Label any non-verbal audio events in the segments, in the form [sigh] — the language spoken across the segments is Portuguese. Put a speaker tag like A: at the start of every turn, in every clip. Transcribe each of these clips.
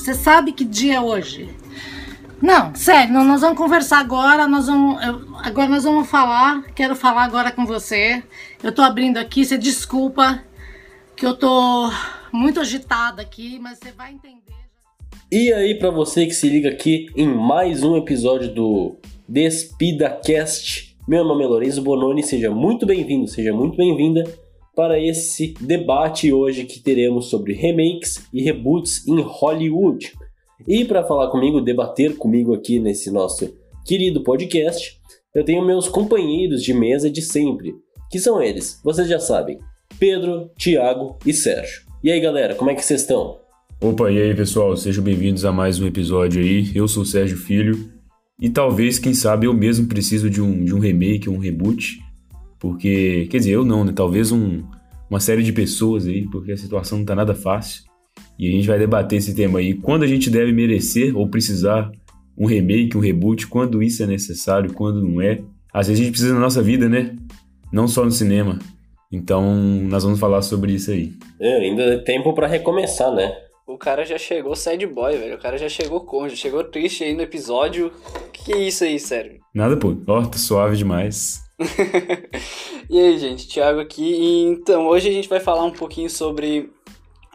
A: Você sabe que dia é hoje? Não, sério, nós vamos conversar agora, nós vamos. eu- agora nós vamos falar. Quero falar agora com você. Eu tô abrindo aqui, você desculpa que eu tô muito agitada aqui, mas você vai entender.
B: E aí, pra você que se liga aqui em mais um episódio do Despida Cast, meu nome é Lourenço Bononi, seja muito bem-vindo, seja muito bem-vinda para esse debate hoje que teremos sobre remakes e reboots em Hollywood. E para falar comigo, debater comigo aqui nesse nosso querido podcast, eu tenho meus companheiros de mesa de sempre, que são eles, vocês já sabem, Pedro, Thiago e Sérgio. E aí, galera, como é que vocês estão?
C: Opa, e aí pessoal, sejam bem-vindos a mais um episódio aí. Eu sou o Sérgio Filho e talvez, quem sabe, eu mesmo preciso de um, de um remake, um reboot, porque, quer dizer, eu não, né? Talvez um, uma série de pessoas aí, porque a situação não tá nada fácil e a gente vai debater esse tema aí. Quando a gente deve merecer ou precisar um remake, um reboot, quando isso é necessário, quando não é. Às vezes a gente precisa na nossa vida, né? Não só no cinema. Então, nós vamos falar sobre isso aí.
B: É, ainda é tempo pra recomeçar, né?
D: O cara já chegou sad boy, velho. O cara já chegou com, já chegou triste aí no episódio. Que é isso aí, sério?
C: Nada, pô. Ó, tá suave demais. [laughs]
D: e aí, gente, Thiago aqui. Então, hoje a gente vai falar um pouquinho sobre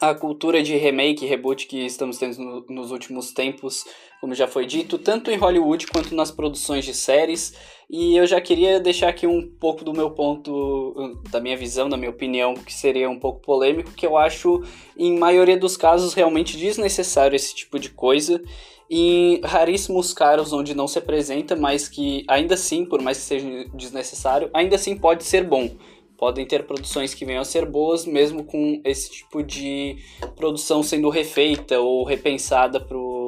D: a cultura de remake reboot que estamos tendo no- nos últimos tempos, como já foi dito, tanto em Hollywood quanto nas produções de séries. E eu já queria deixar aqui um pouco do meu ponto, da minha visão, da minha opinião, que seria um pouco polêmico, que eu acho, em maioria dos casos, realmente desnecessário esse tipo de coisa. Em raríssimos casos onde não se apresenta, mas que ainda assim, por mais que seja desnecessário, ainda assim pode ser bom. Podem ter produções que venham a ser boas, mesmo com esse tipo de produção sendo refeita ou repensada pro,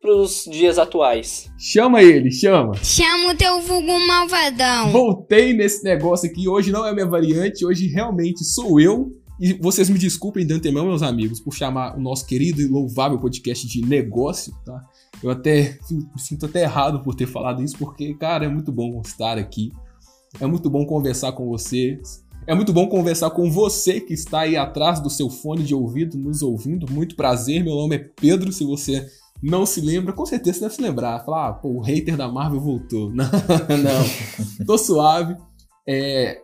D: pros dias atuais.
E: Chama ele, chama.
F: Chama o teu vulgo malvadão.
E: Voltei nesse negócio aqui. Hoje não é minha variante, hoje realmente sou eu. E vocês me desculpem de antemão, meus amigos, por chamar o nosso querido e louvável podcast de negócio, tá? Eu até me sinto até errado por ter falado isso, porque, cara, é muito bom estar aqui. É muito bom conversar com vocês. É muito bom conversar com você que está aí atrás do seu fone de ouvido, nos ouvindo. Muito prazer, meu nome é Pedro. Se você não se lembra, com certeza deve se lembrar. Falar, ah, pô, o hater da Marvel voltou. [laughs] Não, não. Tô suave. É,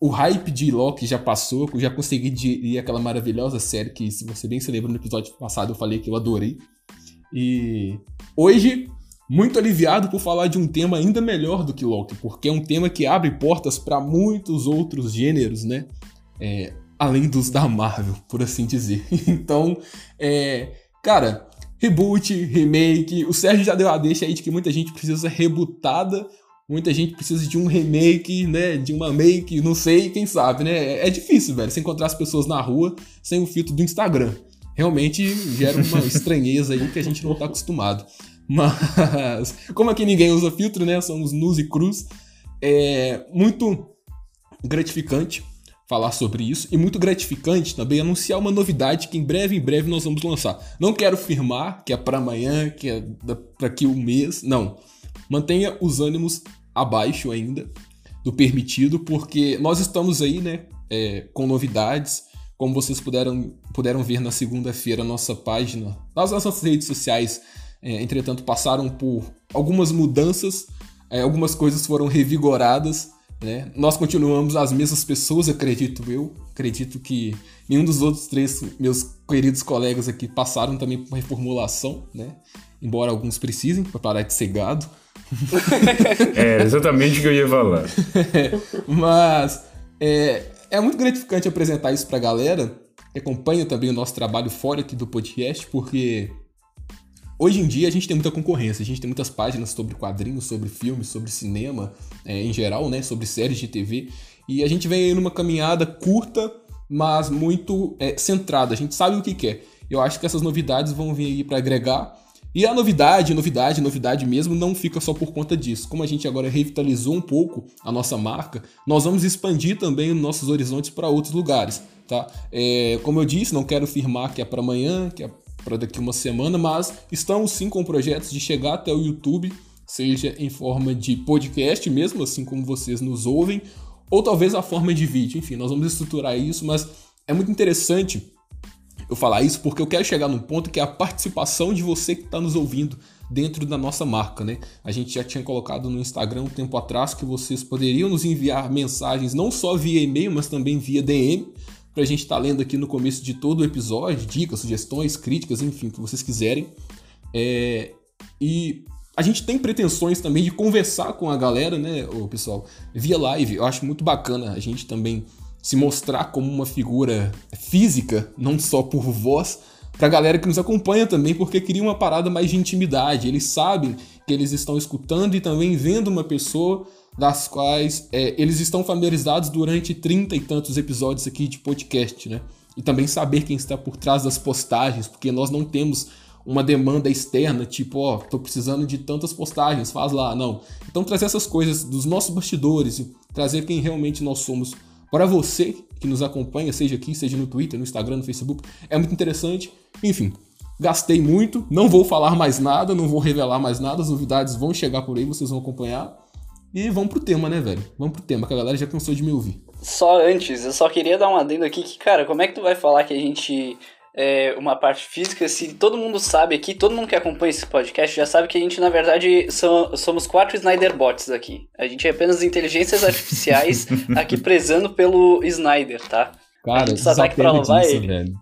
E: o hype de Loki já passou, eu já consegui digerir aquela maravilhosa série que, se você bem se lembra, no episódio passado eu falei que eu adorei. E hoje, muito aliviado por falar de um tema ainda melhor do que Loki, porque é um tema que abre portas para muitos outros gêneros, né? É, além dos da Marvel, por assim dizer. [laughs] Então, é, cara, reboot, remake. O Sérgio já deu a deixa aí de que muita gente precisa ser rebootada, muita gente precisa de um remake, né? De uma make, não sei, quem sabe, né? É difícil, velho, você encontrar as pessoas na rua sem o filtro do Instagram. Realmente gera uma [laughs] estranheza aí que a gente não tá acostumado. Mas, como aqui ninguém usa filtro, né? Somos nus e cruz. É muito gratificante falar sobre isso e muito gratificante também anunciar uma novidade que em breve, em breve nós vamos lançar. Não quero afirmar que é para amanhã, que é para aqui um mês, não. Mantenha os ânimos abaixo ainda do permitido, porque nós estamos aí, né, é, com novidades. Como vocês puderam, puderam ver na segunda-feira, nossa página, nas nossas redes sociais, é, entretanto, passaram por algumas mudanças, é, algumas coisas foram revigoradas. Né? Nós continuamos as mesmas pessoas, acredito eu. Acredito que nenhum dos outros três meus queridos colegas aqui passaram também por uma reformulação, né? Embora alguns precisem para parar de ser gado. [laughs]
C: É exatamente o que eu ia falar. [laughs]
E: Mas é, é muito gratificante apresentar isso pra galera que acompanha também o nosso trabalho fora aqui do podcast, porque hoje em dia a gente tem muita concorrência, a gente tem muitas páginas sobre quadrinhos, sobre filmes, sobre cinema é, em geral, né, sobre séries de TV, e a gente vem numa caminhada curta, mas muito é, centrada, a gente sabe o que quer. Eu acho que essas novidades vão vir aí para agregar e a novidade, novidade, novidade mesmo não fica só por conta disso. Como a gente agora revitalizou um pouco a nossa marca, nós vamos expandir também os nossos horizontes para outros lugares, tá? É, como eu disse, não quero afirmar que é para amanhã, que é para daqui uma semana, mas estamos sim com projetos de chegar até o YouTube, seja em forma de podcast mesmo, assim como vocês nos ouvem, ou talvez a forma de vídeo. Enfim, nós vamos estruturar isso, mas é muito interessante eu falar isso porque eu quero chegar num ponto que é a participação de você que está nos ouvindo dentro da nossa marca, né? A gente já tinha colocado no Instagram um tempo atrás que vocês poderiam nos enviar mensagens não só via e-mail, mas também via DM, para a gente estar tá lendo aqui no começo de todo o episódio, dicas, sugestões, críticas, enfim, o que vocês quiserem. É... E a gente tem pretensões também de conversar com a galera, né, o pessoal, via live. Eu acho muito bacana a gente também se mostrar como uma figura física, não só por voz, pra galera que nos acompanha também, porque cria uma parada mais de intimidade. Eles sabem que eles estão escutando e também vendo uma pessoa das quais é, eles estão familiarizados durante trinta e tantos episódios aqui de podcast, né? E também saber quem está por trás das postagens, porque nós não temos uma demanda externa, tipo, ó, tô precisando de tantas postagens, faz lá, não. Então trazer essas coisas dos nossos bastidores, trazer quem realmente nós somos para você que nos acompanha, seja aqui, seja no Twitter, no Instagram, no Facebook, é muito interessante. Enfim, gastei muito, não vou falar mais nada, não vou revelar mais nada, as novidades vão chegar por aí, vocês vão acompanhar. E vamos pro tema, né, velho? Vamos pro tema, que a galera já cansou de me ouvir.
D: Só antes, eu só queria dar um adendo aqui que, cara, como é que tu vai falar que a gente é uma parte física se todo mundo sabe aqui, todo mundo que acompanha esse podcast já sabe que a gente, na verdade, so, somos quatro Snyder bots aqui. A gente é apenas inteligências artificiais [laughs] aqui prezando pelo Snyder, tá?
E: Cara, a gente só tá aqui pra louvar ele. Velho.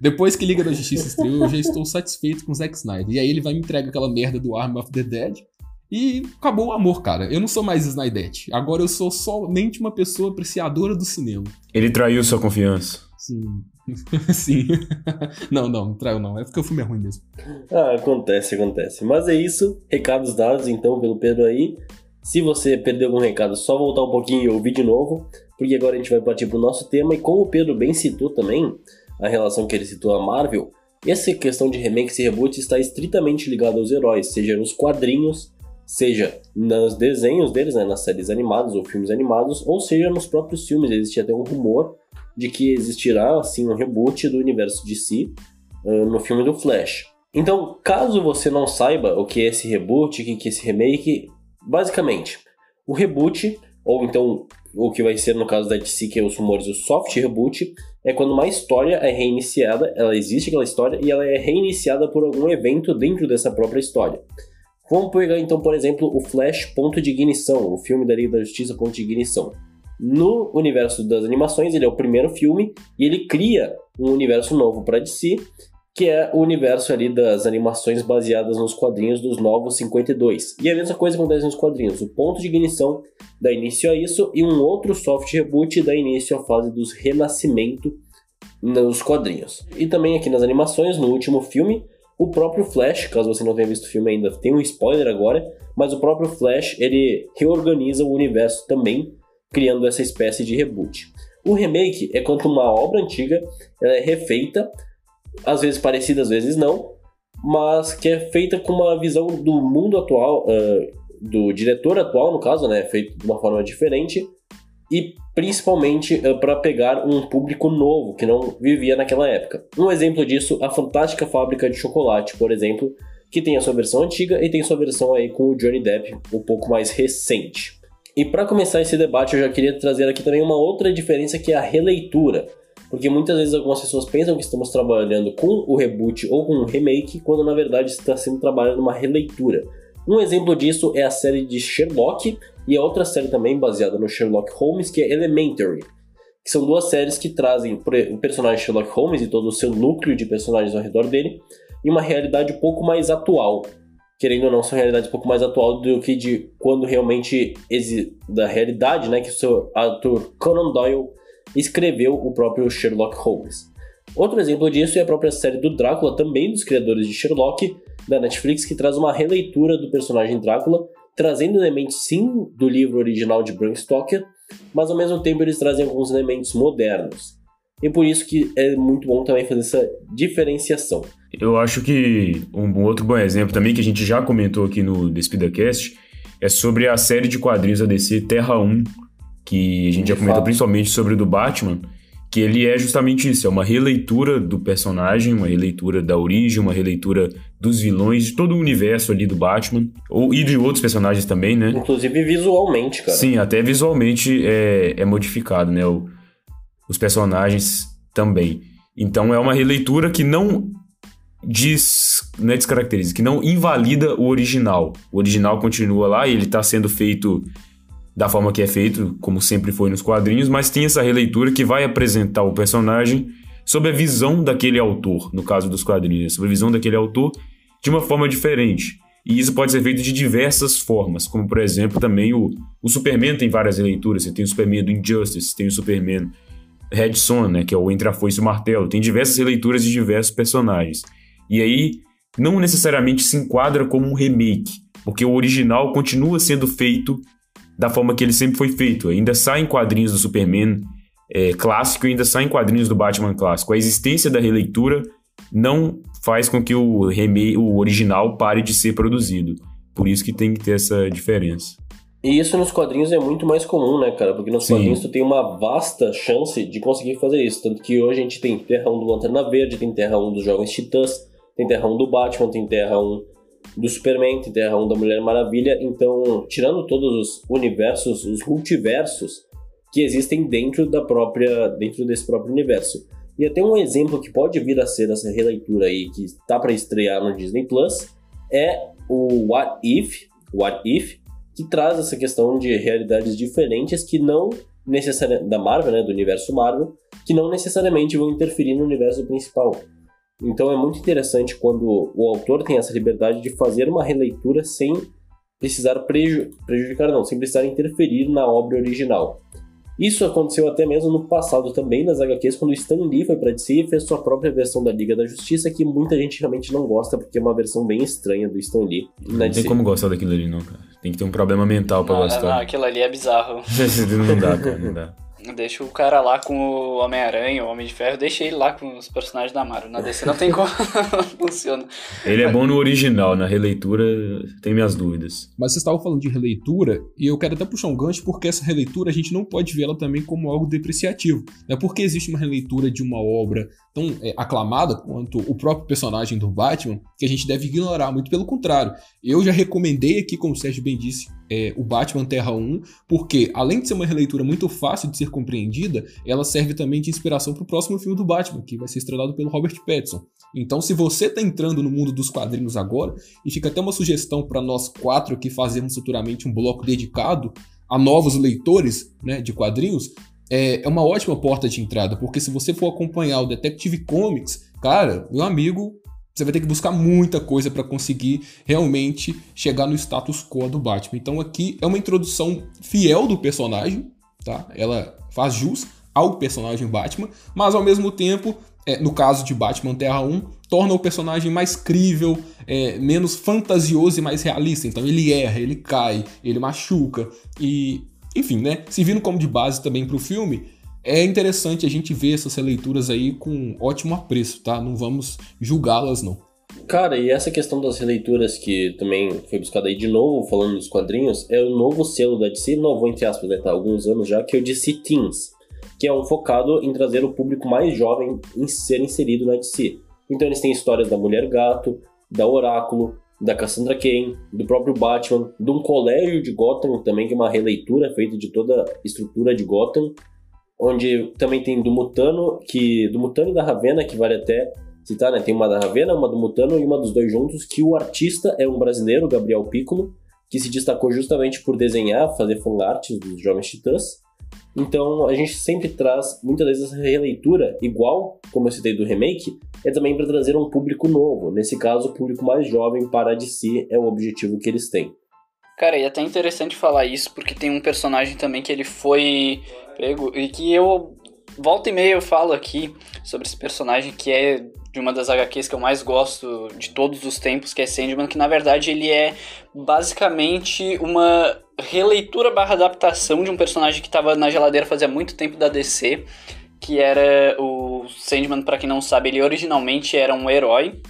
E: Depois que Liga da Justiça estreou, eu já estou satisfeito com o Zack Snyder. E aí ele vai me entregar aquela merda do Arm of the Dead. E acabou o amor, cara. Eu não sou mais Snydete. Agora eu sou somente uma pessoa apreciadora do cinema.
C: Ele traiu sua confiança.
E: Sim. [laughs] Sim. [laughs] não, não, não traiu não. É porque o filme é ruim mesmo.
B: Ah, acontece, acontece. Mas é isso. Recados dados, então, pelo Pedro aí. Se você perdeu algum recado, só voltar um pouquinho e ouvir de novo. Porque agora a gente vai partir pro nosso tema. E como o Pedro bem citou também, a relação que ele citou a Marvel, essa questão de remakes e reboots está estritamente ligada aos heróis, seja nos quadrinhos, seja nos desenhos deles, né, nas séries animadas ou filmes animados, ou seja nos próprios filmes. Existe até um rumor de que existirá assim um reboot do universo de si uh, no filme do Flash. Então, caso você não saiba o que é esse reboot, o que é esse remake, basicamente, o reboot, ou então o que vai ser no caso da DC, que é os rumores, o soft reboot, é quando uma história é reiniciada, ela existe aquela história e ela é reiniciada por algum evento dentro dessa própria história. Vamos pegar então, por exemplo, o Flash Ponto de Ignição, o filme da Liga da Justiça Ponto de Ignição. No universo das animações, ele é o primeiro filme e ele cria um universo novo para DC, que é o universo ali das animações baseadas nos quadrinhos dos Novos 52. E a mesma coisa acontece nos quadrinhos. O ponto de ignição dá início a isso e um outro soft reboot dá início à fase dos renascimento nos quadrinhos. E também aqui nas animações, no último filme, o próprio Flash, caso você não tenha visto o filme ainda, tem um spoiler agora, mas o próprio Flash, ele reorganiza o universo também criando essa espécie de reboot. O remake é quando uma obra antiga é refeita, às vezes parecida, às vezes não, mas que é feita com uma visão do mundo atual, uh, do diretor atual, no caso, né, feito de uma forma diferente, e principalmente uh, para pegar um público novo que não vivia naquela época. Um exemplo disso, a Fantástica Fábrica de Chocolate, por exemplo, que tem a sua versão antiga e tem sua versão aí com o Johnny Depp um pouco mais recente. E para começar esse debate, eu já queria trazer aqui também uma outra diferença que é a releitura. Porque muitas vezes algumas pessoas pensam que estamos trabalhando com o reboot ou com o remake, quando na verdade está sendo trabalhado uma releitura. Um exemplo disso é a série de Sherlock e a outra série também baseada no Sherlock Holmes, que é Elementary. Que são duas séries que trazem o personagem Sherlock Holmes e todo o seu núcleo de personagens ao redor dele em uma realidade um pouco mais atual, querendo ou não, são realidades um pouco mais atual do que de quando realmente da realidade, né, que o seu ator Conan Doyle escreveu o próprio Sherlock Holmes. Outro exemplo disso é a própria série do Drácula, também dos criadores de Sherlock, da Netflix, que traz uma releitura do personagem Drácula, trazendo elementos sim do livro original de Bram Stoker, mas ao mesmo tempo eles trazem alguns elementos modernos. E por isso que é muito bom também fazer essa diferenciação.
C: Eu acho que um outro bom exemplo também, que a gente já comentou aqui no DespidaCast, é sobre a série de quadrinhos da DC Terra 1, que a gente de já comentou fato. principalmente sobre o do Batman, que ele é justamente isso, é uma releitura do personagem, uma releitura da origem, uma releitura dos vilões, de todo o universo ali do Batman, ou, e de outros personagens também, né?
B: Inclusive visualmente, cara.
C: Sim, até visualmente é, é modificado, né? O, os personagens também. Então é uma releitura que não diz, não é descaracteriza, que não invalida o original. O original continua lá e ele está sendo feito da forma que é feito, como sempre foi nos quadrinhos, mas tem essa releitura que vai apresentar o personagem sob a visão daquele autor, no caso dos quadrinhos, sob a visão daquele autor de uma forma diferente. E isso pode ser feito de diversas formas, como por exemplo também o, o Superman tem várias releituras. Você tem o Superman do Injustice, tem o Superman Red Son, né, que é o Entre a Foice e o Martelo. Tem diversas releituras de diversos personagens. E aí não necessariamente se enquadra como um remake, porque o original continua sendo feito da forma que ele sempre foi feito. Ainda saem quadrinhos do Superman é, clássico e ainda saem quadrinhos do Batman clássico. A existência da releitura não faz com que o, remake, o original pare de ser produzido. Por isso que tem que ter essa diferença.
B: E isso nos quadrinhos é muito mais comum, né, cara? Porque nos Sim. quadrinhos tu tem uma vasta chance de conseguir fazer isso. Tanto que hoje a gente tem Terra 1 do Lanterna Verde, tem Terra 1 dos Jovens Titãs, tem Terra 1 do Batman, tem Terra 1 do Superman, tem Terra 1 da Mulher Maravilha. Então, tirando todos os universos, os multiversos que existem dentro da própria, dentro desse próprio universo. E até um exemplo que pode vir a ser essa releitura aí que está para estrear no Disney Plus é o What If, What If, que traz essa questão de realidades diferentes que não necessariamente da Marvel, né, do universo Marvel, que não necessariamente vão interferir no universo principal. Então é muito interessante quando o autor tem essa liberdade de fazer uma releitura sem precisar preju prejudicar, não, sem precisar interferir na obra original. Isso aconteceu até mesmo no passado também nas HQs, quando o Stan Lee foi para DC e fez sua própria versão da Liga da Justiça, que muita gente realmente não gosta, porque é uma versão bem estranha do Stan Lee.
C: Não tem como gostar daquilo ali, não, cara. Tem que ter um problema mental para gostar.
D: Não, aquilo ali é bizarro. [laughs]
C: não dá, cara, não dá.
D: Deixa o cara lá com o Homem-Aranha, o Homem de Ferro, deixa ele lá com os personagens da Marvel. Na DC não tem como, [laughs] funciona.
C: Ele é bom no original, na releitura tem minhas dúvidas.
E: Mas vocês estavam falando de releitura, e eu quero até puxar um gancho, porque essa releitura a gente não pode ver ela também como algo depreciativo. É porque existe uma releitura de uma obra tão é, aclamada quanto o próprio personagem do Batman, que a gente deve ignorar. Muito pelo contrário. Eu já recomendei aqui, como o Sérgio bem disse, é, o Batman Terra 1, porque além de ser uma releitura muito fácil de ser compreendida, ela serve também de inspiração para o próximo filme do Batman, que vai ser estrelado pelo Robert Pattinson. Então, se você está entrando no mundo dos quadrinhos agora, e fica até uma sugestão para nós quatro que fazemos futuramente um bloco dedicado a novos leitores né, de quadrinhos, é, é uma ótima porta de entrada, porque se você for acompanhar o Detective Comics, cara, meu amigo, você vai ter que buscar muita coisa para conseguir realmente chegar no status quo do Batman. Então aqui é uma introdução fiel do personagem, tá? Ela faz jus ao personagem Batman, mas ao mesmo tempo, é, no caso de Batman Terra 1, torna o personagem mais crível, é, menos fantasioso e mais realista. Então ele erra, ele cai, ele machuca e enfim, né? Servindo como de base também para o filme, é interessante a gente ver essas releituras aí com ótimo apreço, tá? Não vamos julgá-las, não.
B: Cara, e essa questão das releituras que também foi buscada aí de novo, falando dos quadrinhos, é o novo selo da DC, novo entre aspas, né, tá? Alguns anos já, que é o DC Teens, que é um focado em trazer o público mais jovem em ser inserido na DC. Então eles têm histórias da Mulher Gato, da Oráculo, da Cassandra Cain, do próprio Batman, de um colégio de Gotham também, que é uma releitura feita de toda a estrutura de Gotham, onde também tem do Mutano, que do Mutano e da Ravena, que vale até citar, né? Tem uma da Ravena, uma do Mutano e uma dos dois juntos, que o artista é um brasileiro, Gabriel Piccolo, que se destacou justamente por desenhar, fazer fanarts dos Jovens Titãs. Então a gente sempre traz muitas vezes essa releitura, igual como eu citei do remake, é também para trazer um público novo. Nesse caso, o público mais jovem para a DC é o objetivo que eles têm.
D: Cara, e é até interessante falar isso, porque tem um personagem também que ele foi pego, e que eu volta e meia eu falo aqui sobre esse personagem que é de uma das HQs que eu mais gosto de todos os tempos, que é Sandman, que na verdade ele é basicamente uma releitura barra adaptação de um personagem que estava na geladeira fazia muito tempo da DC, que era o Sandman, para quem não sabe, ele originalmente era um herói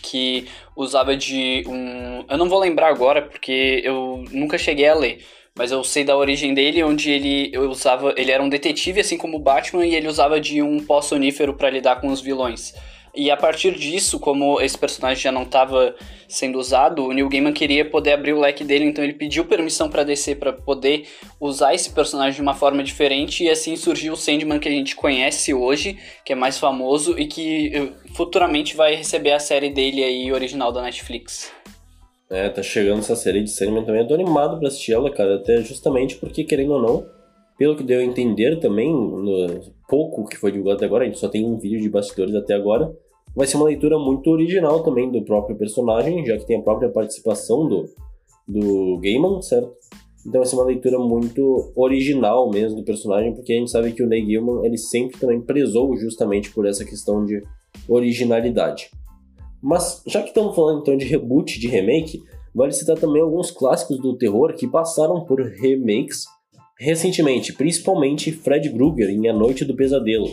D: que usava de um, eu não vou lembrar agora porque eu nunca cheguei a ler, mas eu sei da origem dele, onde ele usava, ele era um detetive assim como o Batman e ele usava de um pó sonífero para lidar com os vilões. E a partir disso, como esse personagem já não estava sendo usado, o Neil Gaiman queria poder abrir o leque dele, então ele pediu permissão para DC para poder usar esse personagem de uma forma diferente e assim surgiu o Sandman que a gente conhece hoje, que é mais famoso e que eh, futuramente vai receber a série dele aí original da Netflix.
B: É, tá chegando essa série de Sandman também. Eu tô animado pra assistir ela, cara. Até justamente porque, querendo ou não, pelo que deu a entender também, no pouco que foi divulgado até agora, a gente só tem um vídeo de bastidores até agora, vai ser uma leitura muito original também do próprio personagem, já que tem a própria participação do, do Gaiman, certo? Então vai ser uma leitura muito original mesmo do personagem, porque a gente sabe que o Neil Gaiman ele sempre também prezou justamente por essa questão de originalidade. Mas já que estamos falando então de reboot, de remake, vale citar também alguns clássicos do terror que passaram por remakes recentemente, principalmente Fred Krueger em A Noite do Pesadelo,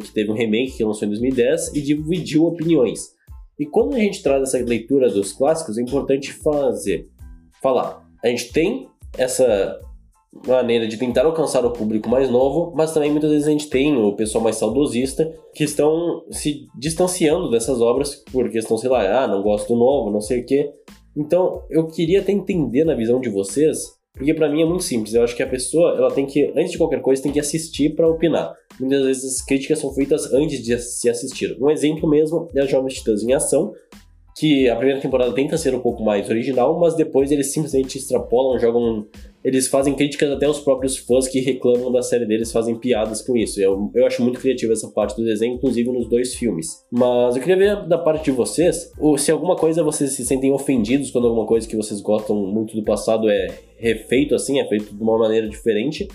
B: que teve um remake que lançou em 2010 e dividiu opiniões. E quando a gente traz essa leitura dos clássicos, é importante fazer, falar. A gente tem essa maneira de tentar alcançar o público mais novo, mas também muitas vezes a gente tem o pessoal mais saudosista que estão se distanciando dessas obras por questão, sei lá, ah, não gosto do novo, não sei o quê. Então, eu queria até entender na visão de vocês, porque para mim é muito simples. Eu acho que a pessoa, ela tem que, antes de qualquer coisa, tem que assistir para opinar. Muitas vezes as críticas são feitas antes de se assistir. Um exemplo mesmo é a Jovens Titãs em Ação, que a primeira temporada tenta ser um pouco mais original, mas depois eles simplesmente extrapolam, jogam. Eles fazem críticas até os próprios fãs que reclamam da série deles, fazem piadas com isso. Eu, eu acho muito criativa essa parte do desenho, inclusive nos dois filmes. Mas eu queria ver da parte de vocês, se alguma coisa vocês se sentem ofendidos quando alguma coisa que vocês gostam muito do passado é refeito assim, é feito de uma maneira diferente,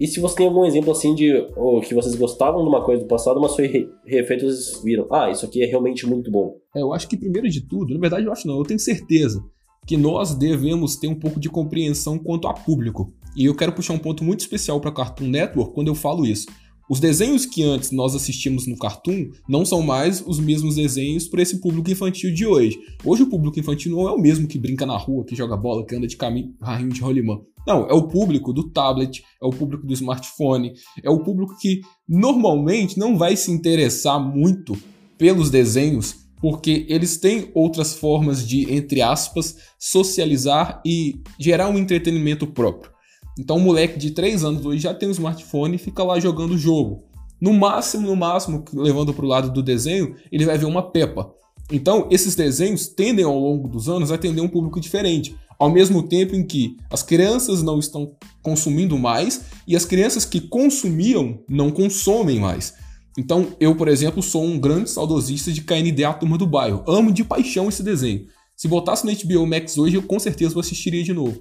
B: e se você tem algum exemplo assim de ou, que vocês gostavam de uma coisa do passado, mas foi re refeito e vocês viram, ah, isso aqui é realmente muito bom.
E: É, eu acho que primeiro de tudo, na verdade eu acho não, eu tenho certeza que nós devemos ter um pouco de compreensão quanto a público. E eu quero puxar um ponto muito especial para Cartoon Network quando eu falo isso. Os desenhos que antes nós assistimos no Cartoon não são mais os mesmos desenhos para esse público infantil de hoje. Hoje o público infantil não é o mesmo que brinca na rua, que joga bola, que anda de caminho, carrinho de rolimã. Não, é o público do tablet, é o público do smartphone, é o público que normalmente não vai se interessar muito pelos desenhos, porque eles têm outras formas de, entre aspas, socializar e gerar um entretenimento próprio. Então o moleque de 3 anos hoje já tem um smartphone e fica lá jogando o jogo. No máximo, no máximo, levando para o lado do desenho, ele vai ver uma Peppa. Então, esses desenhos tendem ao longo dos anos a atender um público diferente, ao mesmo tempo em que as crianças não estão consumindo mais e as crianças que consumiam não consomem mais. Então, eu, por exemplo, sou um grande saudosista de KND A Turma do Bairro. Amo de paixão esse desenho. Se botasse no HBO Max hoje, eu com certeza assistiria de novo.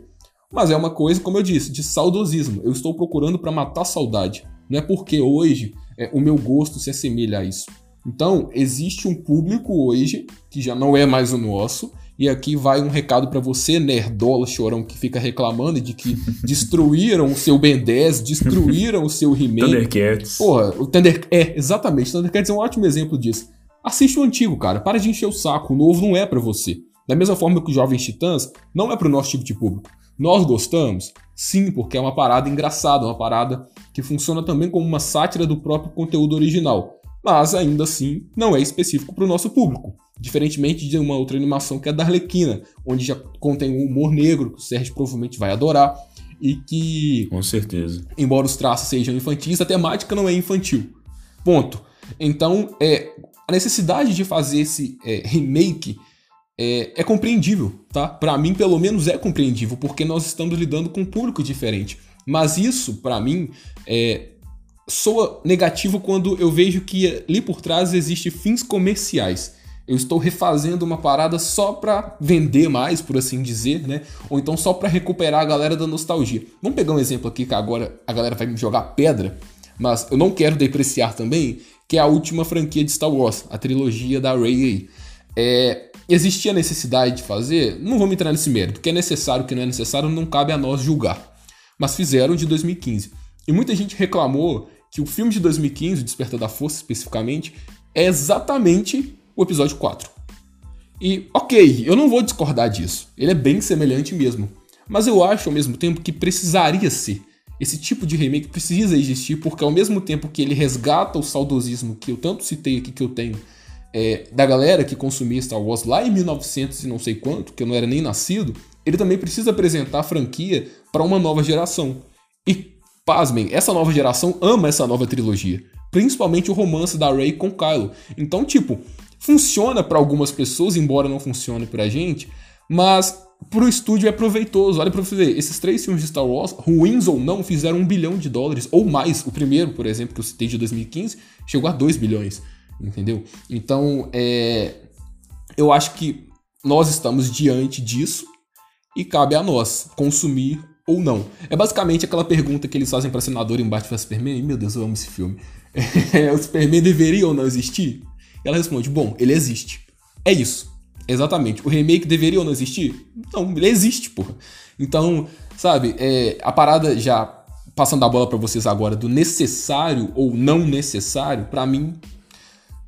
E: Mas é uma coisa, como eu disse, de saudosismo. Eu estou procurando para matar saudade. Não é porque hoje é, o meu gosto se assemelha a isso. Então, existe um público hoje que já não é mais o nosso. E aqui vai um recado para você, nerdola chorão, que fica reclamando de que [laughs] destruíram o seu Ben 10, destruíram o seu He-Man.
C: Thundercats.
E: Porra, o Thunder... É, exatamente. Thundercats é um ótimo exemplo disso. Assiste o antigo, cara. Para de encher o saco. O novo não é para você. Da mesma forma que os Jovens Titãs não é para o nosso tipo de público. Nós gostamos? Sim, porque é uma parada engraçada, uma parada que funciona também como uma sátira do próprio conteúdo original, mas ainda assim não é específico para o nosso público. Diferentemente de uma outra animação que é da Arlequina, onde já contém um humor negro, que o Sérgio provavelmente vai adorar, e que.
C: Com certeza.
E: Embora os traços sejam infantis, a temática não é infantil. Ponto. Então, é, a necessidade de fazer esse é, remake é, é compreendível, tá? Para mim, pelo menos, é compreendível, porque nós estamos lidando com um público diferente. Mas isso, para mim, é, soa negativo quando eu vejo que ali por trás existe fins comerciais. Eu estou refazendo uma parada só para vender mais, por assim dizer, né? Ou então só para recuperar a galera da nostalgia. Vamos pegar um exemplo aqui que agora a galera vai me jogar pedra, mas eu não quero depreciar também, que é a última franquia de Star Wars, a trilogia da Rey. É, Existia necessidade de fazer? Não vamos entrar nesse mérito. Que é necessário, que não é necessário, não cabe a nós julgar. Mas fizeram de 2015. E muita gente reclamou que o filme de 2015, o Despertar da Força especificamente, é exatamente o episódio 4. E, ok, eu não vou discordar disso. Ele é bem semelhante mesmo. Mas eu acho ao mesmo tempo que precisaria ser. Esse tipo de remake precisa existir, porque ao mesmo tempo que ele resgata o saudosismo que eu tanto citei aqui que eu tenho é, da galera que consumia Star Wars lá em 1900 e não sei quanto, que eu não era nem nascido, ele também precisa apresentar a franquia para uma nova geração. E, pasmem, essa nova geração ama essa nova trilogia. Principalmente o romance da Rey com Kylo. Então, tipo, funciona para algumas pessoas, embora não funcione pra gente, mas pro estúdio é proveitoso. Olha pra você ver, esses três filmes de Star Wars, ruins ou não, fizeram um bilhão de dólares, ou mais. O primeiro, por exemplo, que eu citei de 2015, chegou a 2 bilhões, entendeu? Então, é, eu acho que nós estamos diante disso e cabe a nós consumir ou não. É basicamente aquela pergunta que eles fazem para senador em Batman Superman. Meu Deus, eu amo esse filme. [laughs] É, o Superman deveria ou não existir? Ela responde: Bom, ele existe. É isso. Exatamente. O remake deveria ou não existir? Não, ele existe, porra. Então, sabe, é, a parada já passando a bola para vocês agora do necessário ou não necessário, para mim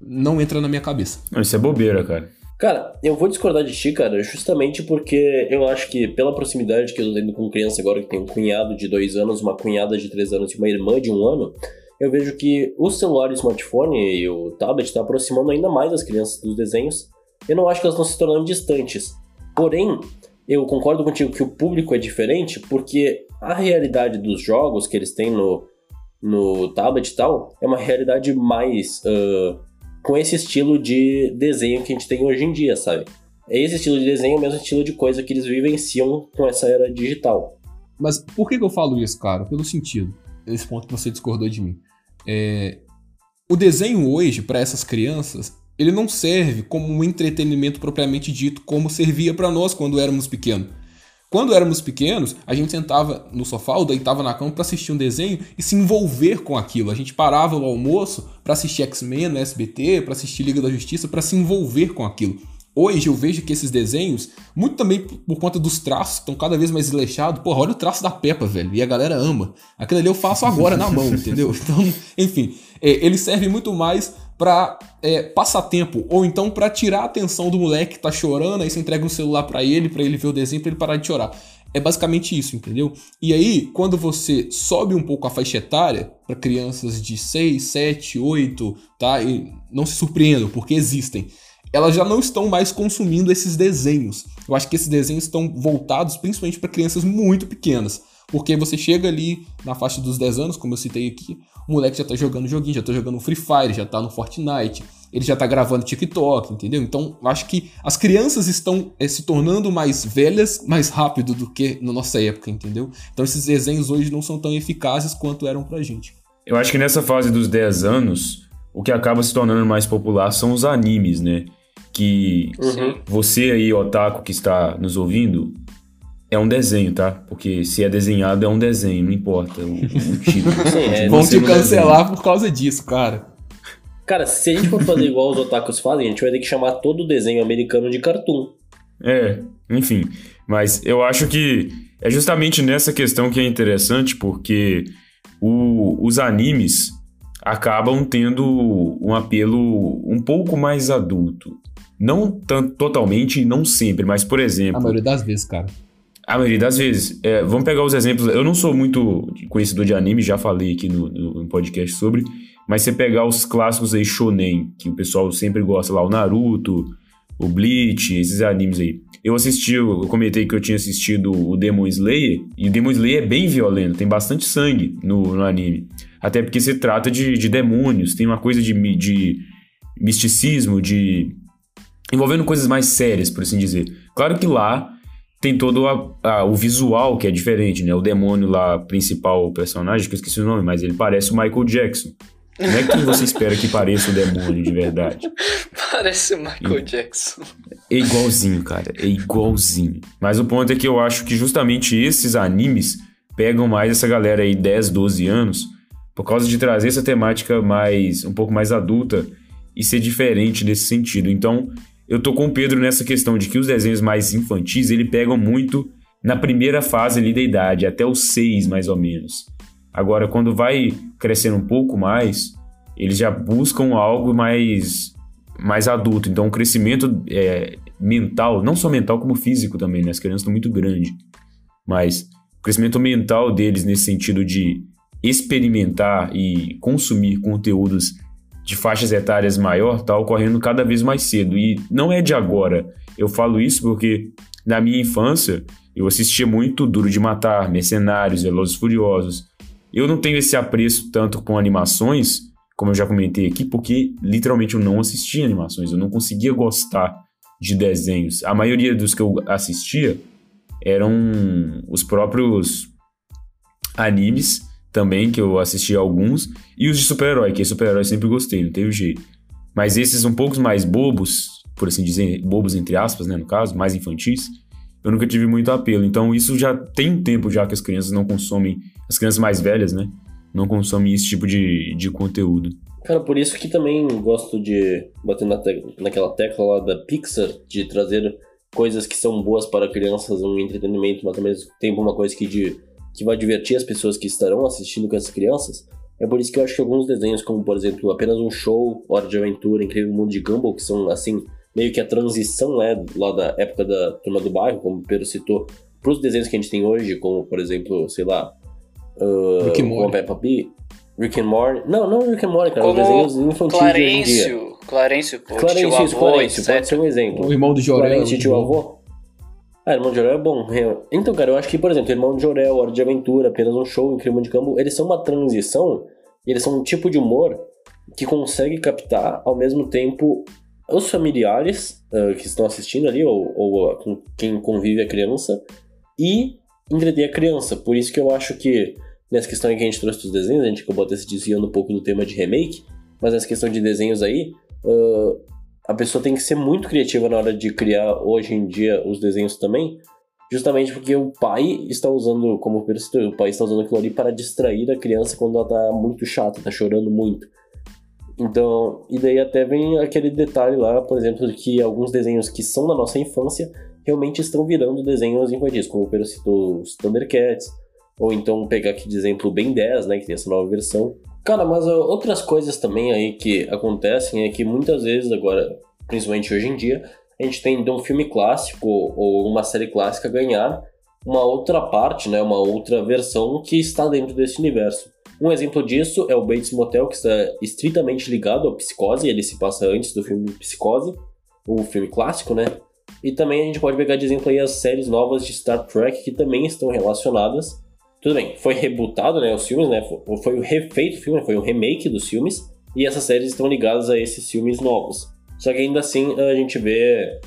E: não entra na minha cabeça.
C: Isso é bobeira, cara.
B: Cara, eu vou discordar de ti, cara, justamente porque eu acho que pela proximidade que eu tô tendo com criança agora, que tem um cunhado de dois anos, uma cunhada de três anos e uma irmã de um ano, eu vejo que o celular, o smartphone e o tablet está aproximando ainda mais as crianças dos desenhos. Eu não acho que elas estão se tornando distantes. Porém, eu concordo contigo que o público é diferente porque a realidade dos jogos que eles têm no, no tablet e tal é uma realidade mais uh, com esse estilo de desenho que a gente tem hoje em dia, sabe? É esse estilo de desenho, o mesmo estilo de coisa que eles vivenciam com essa era digital.
E: Mas por que, que eu falo isso, cara? Pelo sentido. Esse ponto que você discordou de mim. É, o desenho hoje, para essas crianças, ele não serve como um entretenimento propriamente dito, como servia para nós quando éramos pequenos. Quando éramos pequenos, a gente sentava no sofá ou deitava na cama para assistir um desenho e se envolver com aquilo. A gente parava o almoço para assistir X-Men no SBT, para assistir Liga da Justiça, para se envolver com aquilo. Hoje eu vejo que esses desenhos, muito também por conta dos traços, estão cada vez mais desleixados. Porra, olha o traço da Peppa, velho. E a galera ama. Aquilo ali eu faço agora na mão, entendeu? [laughs] Então, enfim, é, ele serve muito mais para é, passatempo ou então para tirar a atenção do moleque que tá chorando, aí você entrega um celular para ele, para ele ver o desenho, para ele parar de chorar. É basicamente isso, entendeu? E aí, quando você sobe um pouco a faixa etária para crianças de 6, 7, 8, tá? E não se surpreendam, porque existem elas já não estão mais consumindo esses desenhos. Eu acho que esses desenhos estão voltados principalmente para crianças muito pequenas. Porque você chega ali na faixa dos 10 anos, como eu citei aqui, o moleque já tá jogando joguinho, já tá jogando Free Fire, já tá no Fortnite, ele já tá gravando TikTok, entendeu? Então, acho que as crianças estão é, se tornando mais velhas mais rápido do que na nossa época, entendeu? Então, esses desenhos hoje não são tão eficazes quanto eram pra gente.
C: Eu acho que nessa fase dos 10 anos, o que acaba se tornando mais popular são os animes, né? Que uhum. você aí, otaku, que está nos ouvindo, é um desenho, tá? Porque se é desenhado, é um desenho, não importa o, o [laughs] título.
E: É, Vão te cancelar desenho. por causa disso, cara.
B: Cara, se a gente for fazer igual os otakus fazem, a gente vai ter que chamar todo o desenho americano de cartoon.
C: É, enfim. Mas eu acho que é justamente nessa questão que é interessante, porque o, os animes acabam tendo um apelo um pouco mais adulto. Não tanto, totalmente, não sempre, mas por exemplo.
E: A maioria das vezes, cara.
C: A maioria das vezes. É, vamos pegar os exemplos. Eu não sou muito conhecedor de anime, já falei aqui no, no, podcast sobre. Mas você pegar os clássicos aí shonen, que o pessoal sempre gosta lá, o Naruto, o Bleach, esses animes aí. Eu assisti, eu comentei que eu tinha assistido o Demon Slayer, e o Demon Slayer é bem violento, tem bastante sangue no, no anime. Até porque se trata de, de demônios, tem uma coisa de, de misticismo, de envolvendo coisas mais sérias, por assim dizer. Claro que lá tem todo a, a, o visual que é diferente, né? O demônio lá, principal o personagem, que eu esqueci o nome, mas ele parece o Michael Jackson. Não é quem você espera que pareça o demônio de verdade. [laughs]
D: Parece o Michael Jackson.
C: É igualzinho, cara. É igualzinho. Mas o ponto é que eu acho que justamente esses animes pegam mais essa galera aí 10, 12 anos, por causa de trazer essa temática mais um pouco mais adulta e ser diferente nesse sentido. Então, eu tô com o Pedro nessa questão de que os desenhos mais infantis, ele pegam muito na primeira fase ali da idade, até os seis mais ou menos. Agora, quando vai crescendo um pouco mais, eles já buscam algo mais, mais adulto. Então, o crescimento é, mental, não só mental como físico também, né? As crianças estão muito grandes. Mas o crescimento mental deles nesse sentido de experimentar e consumir conteúdos de faixas etárias maior está ocorrendo cada vez mais cedo. E não é de agora. Eu falo isso porque na minha infância eu assistia muito Duro de Matar, Mercenários, Velozes Furiosos. Eu não tenho esse apreço tanto com animações, como eu já comentei aqui, porque literalmente eu não assistia animações, eu não conseguia gostar de desenhos. A maioria dos que eu assistia eram os próprios animes também, que eu assisti alguns, e os de super-herói, que super-herói sempre gostei, não teve jeito. Mas esses um pouco mais bobos, por assim dizer, bobos entre aspas, né, no caso, mais infantis, eu nunca tive muito apelo. Então isso já tem um tempo já que as crianças não consomem, as crianças mais velhas, né, não consomem esse tipo de, de conteúdo.
B: Cara, por isso que também gosto de bater na te naquela tecla lá da Pixar, de trazer coisas que são boas para crianças, um entretenimento, mas ao mesmo tempo uma coisa que de que vai divertir as pessoas que estarão assistindo com essas crianças. É por isso que eu acho que alguns desenhos, como por exemplo apenas um show, Hora de Aventura, Incrível Mundo de Gumball, que são assim meio que a transição né, lá da época da Turma do Bairro, como o Pedro citou, para os desenhos que a gente tem hoje, como por exemplo, sei lá, uh,
E: Rick and Morty.
B: Peppa Pig, Rick and Morty. Não, não Rick and Morty, cara,
D: Como
B: os desenhos infantis de hoje em dia.
D: Clarencio, Clarencio, pô,
B: isso,
D: avô,
B: Clarence,
D: etc.
B: pode ser um exemplo.
E: O irmão do Jorel.
B: Clarence, tio avô. Ah, Irmão de Jorel é bom. Então, cara, eu acho que, por exemplo, Irmão de Jorel, Hora de Aventura, apenas um show, Incrível de Campo, eles são uma transição, eles são um tipo de humor que consegue captar, ao mesmo tempo, os familiares uh, que estão assistindo ali, ou, ou uh, com quem convive a criança, e entreter a criança. Por isso que eu acho que, nessa questão aí que a gente trouxe dos desenhos, a gente acabou até se desviando um pouco do tema de remake, mas nessa questão de desenhos aí, uh, a pessoa tem que ser muito criativa na hora de criar hoje em dia os desenhos também, justamente porque o pai está usando, como o pai está usando aquilo ali para distrair a criança quando ela tá muito chata, tá chorando muito. Então, e daí até vem aquele detalhe lá, por exemplo, de que alguns desenhos que são da nossa infância realmente estão virando desenhos infantis, como o Pedro citou os Thundercats, ou então pegar aqui de exemplo o Ben 10, né, que tem essa nova versão. Cara, mas outras coisas também aí que acontecem é que muitas vezes agora, principalmente hoje em dia, a gente tem de um filme clássico ou uma série clássica ganhar uma outra parte, né, uma outra versão que está dentro desse universo. Um exemplo disso é o Bates Motel, que está estritamente ligado ao Psicose, ele se passa antes do filme Psicose, o filme clássico, né? E também a gente pode pegar de exemplo aí as séries novas de Star Trek que também estão relacionadas. Tudo bem, foi rebootado, né, os filmes, né? Foi, o refeito filme, foi o remake dos filmes, e essas séries estão ligadas a esses filmes novos. Só que ainda assim a gente vê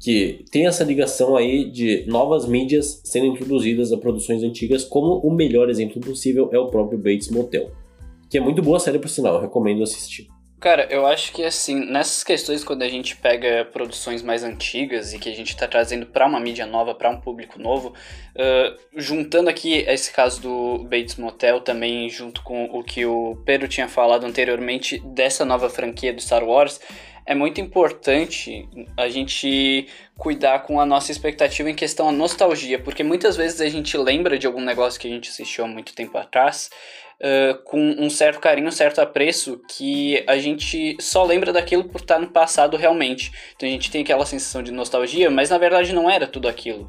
B: que tem essa ligação aí de novas mídias sendo introduzidas a produções antigas, como o melhor exemplo possível é o próprio Bates Motel. Que é muito boa série, por sinal, eu recomendo assistir.
D: Cara, eu acho que assim, nessas questões, quando a gente pega produções mais antigas e que a gente está trazendo para uma mídia nova, para um público novo, uh, juntando aqui esse caso do Bates Motel também, junto com o que o Pedro tinha falado anteriormente dessa nova franquia do Star Wars, é muito importante a gente cuidar com a nossa expectativa em questão à nostalgia, porque muitas vezes a gente lembra de algum negócio que a gente assistiu há muito tempo atrás uh, com um certo carinho, um certo apreço, que a gente só lembra daquilo por estar no passado realmente. Então a gente tem aquela sensação de nostalgia, mas na verdade não era tudo aquilo.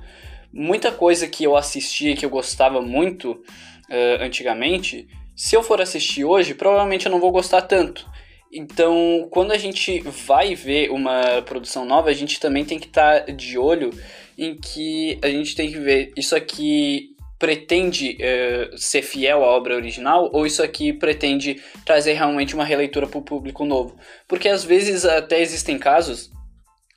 D: Muita coisa que eu assistia que eu gostava muito uh, antigamente, se eu for assistir hoje, provavelmente eu não vou gostar tanto. Então, quando a gente vai ver uma produção nova, a gente também tem que estar tá de olho em que a gente tem que ver isso aqui pretende uh, ser fiel à obra original ou isso aqui pretende trazer realmente uma releitura para o público novo. Porque às vezes até existem casos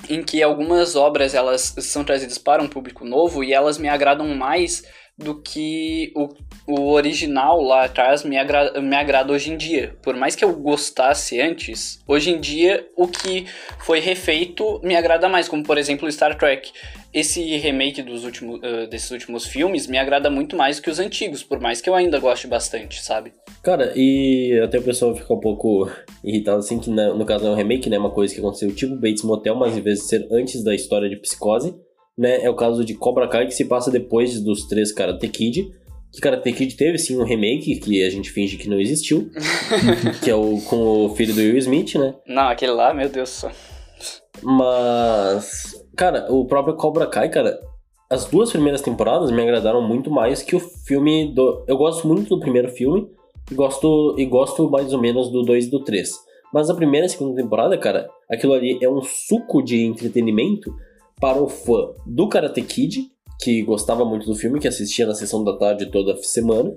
D: em que algumas obras elas são trazidas para um público novo e elas me agradam mais do que o, o original lá atrás me, agra me agrada hoje em dia. Por mais que eu gostasse antes, hoje em dia o que foi refeito me agrada mais, como por exemplo Star Trek. Esse remake dos últimos, uh, desses últimos filmes me agrada muito mais que os antigos, por mais que eu ainda goste bastante, sabe?
B: Cara, e até o pessoal fica um pouco irritado assim, que no caso é um remake, né? Uma coisa que aconteceu tipo Bates Motel, mas em vez de ser antes da história de psicose, né? É o caso de Cobra Kai, que se passa depois dos três Karate Kid. Que Karate Kid teve sim um remake, que a gente finge que não existiu. [laughs] que é o com o filho do Will Smith, né?
D: Não, aquele lá, meu Deus.
B: Mas. Cara, o próprio Cobra Kai, cara. As duas primeiras temporadas me agradaram muito mais que o filme do. Eu gosto muito do primeiro filme e gosto, e gosto mais ou menos do 2 e do 3. Mas a primeira e segunda temporada, cara, aquilo ali é um suco de entretenimento para o fã do Karate Kid, que gostava muito do filme, que assistia na sessão da tarde toda semana,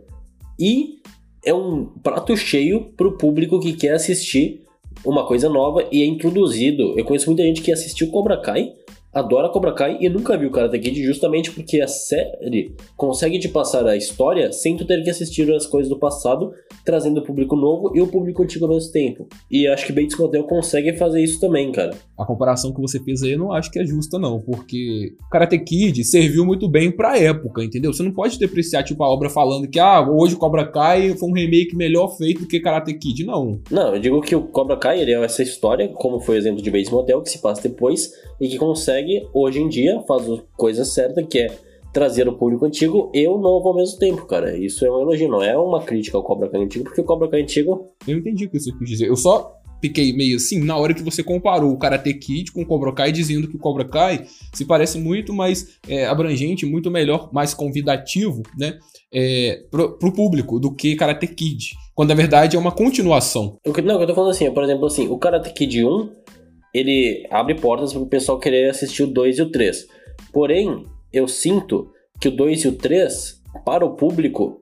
B: e é um prato cheio pro público que quer assistir uma coisa nova e é introduzido. Eu conheço muita gente que assistiu Cobra Kai adora Cobra Kai e nunca viu Karate Kid justamente porque a série consegue te passar a história sem tu ter que assistir as coisas do passado, trazendo o público novo e o público antigo ao mesmo tempo. E acho que Bates Motel consegue fazer isso também, cara.
E: A comparação que você fez aí eu não acho que é justa não, porque Karate Kid serviu muito bem pra época, entendeu? Você não pode depreciar tipo a obra falando que ah, hoje Cobra Kai foi um remake melhor feito do que Karate Kid, não.
B: Não, eu digo que o Cobra Kai ele é essa história, como foi o exemplo de Bates Motel, que se passa depois e que consegue, hoje em dia, fazer a coisa certa, que é trazer o público antigo e o novo ao mesmo tempo, cara. Isso é um elogio, não é uma crítica ao Cobra Kai antigo, porque o Cobra Kai antigo...
E: Eu entendi o que você quis dizer. Eu só fiquei meio assim na hora que você comparou o Karate Kid com o Cobra Kai, dizendo que o Cobra Kai se parece muito mais é, abrangente, muito melhor, mais convidativo, né? É, pro, pro público do que Karate Kid. Quando na verdade é uma continuação.
B: Que, não, o que eu tô falando assim, por exemplo, assim, o Karate Kid 1 ele abre portas para o pessoal querer assistir o 2 e o 3. Porém, eu sinto que o 2 e o 3, para o público,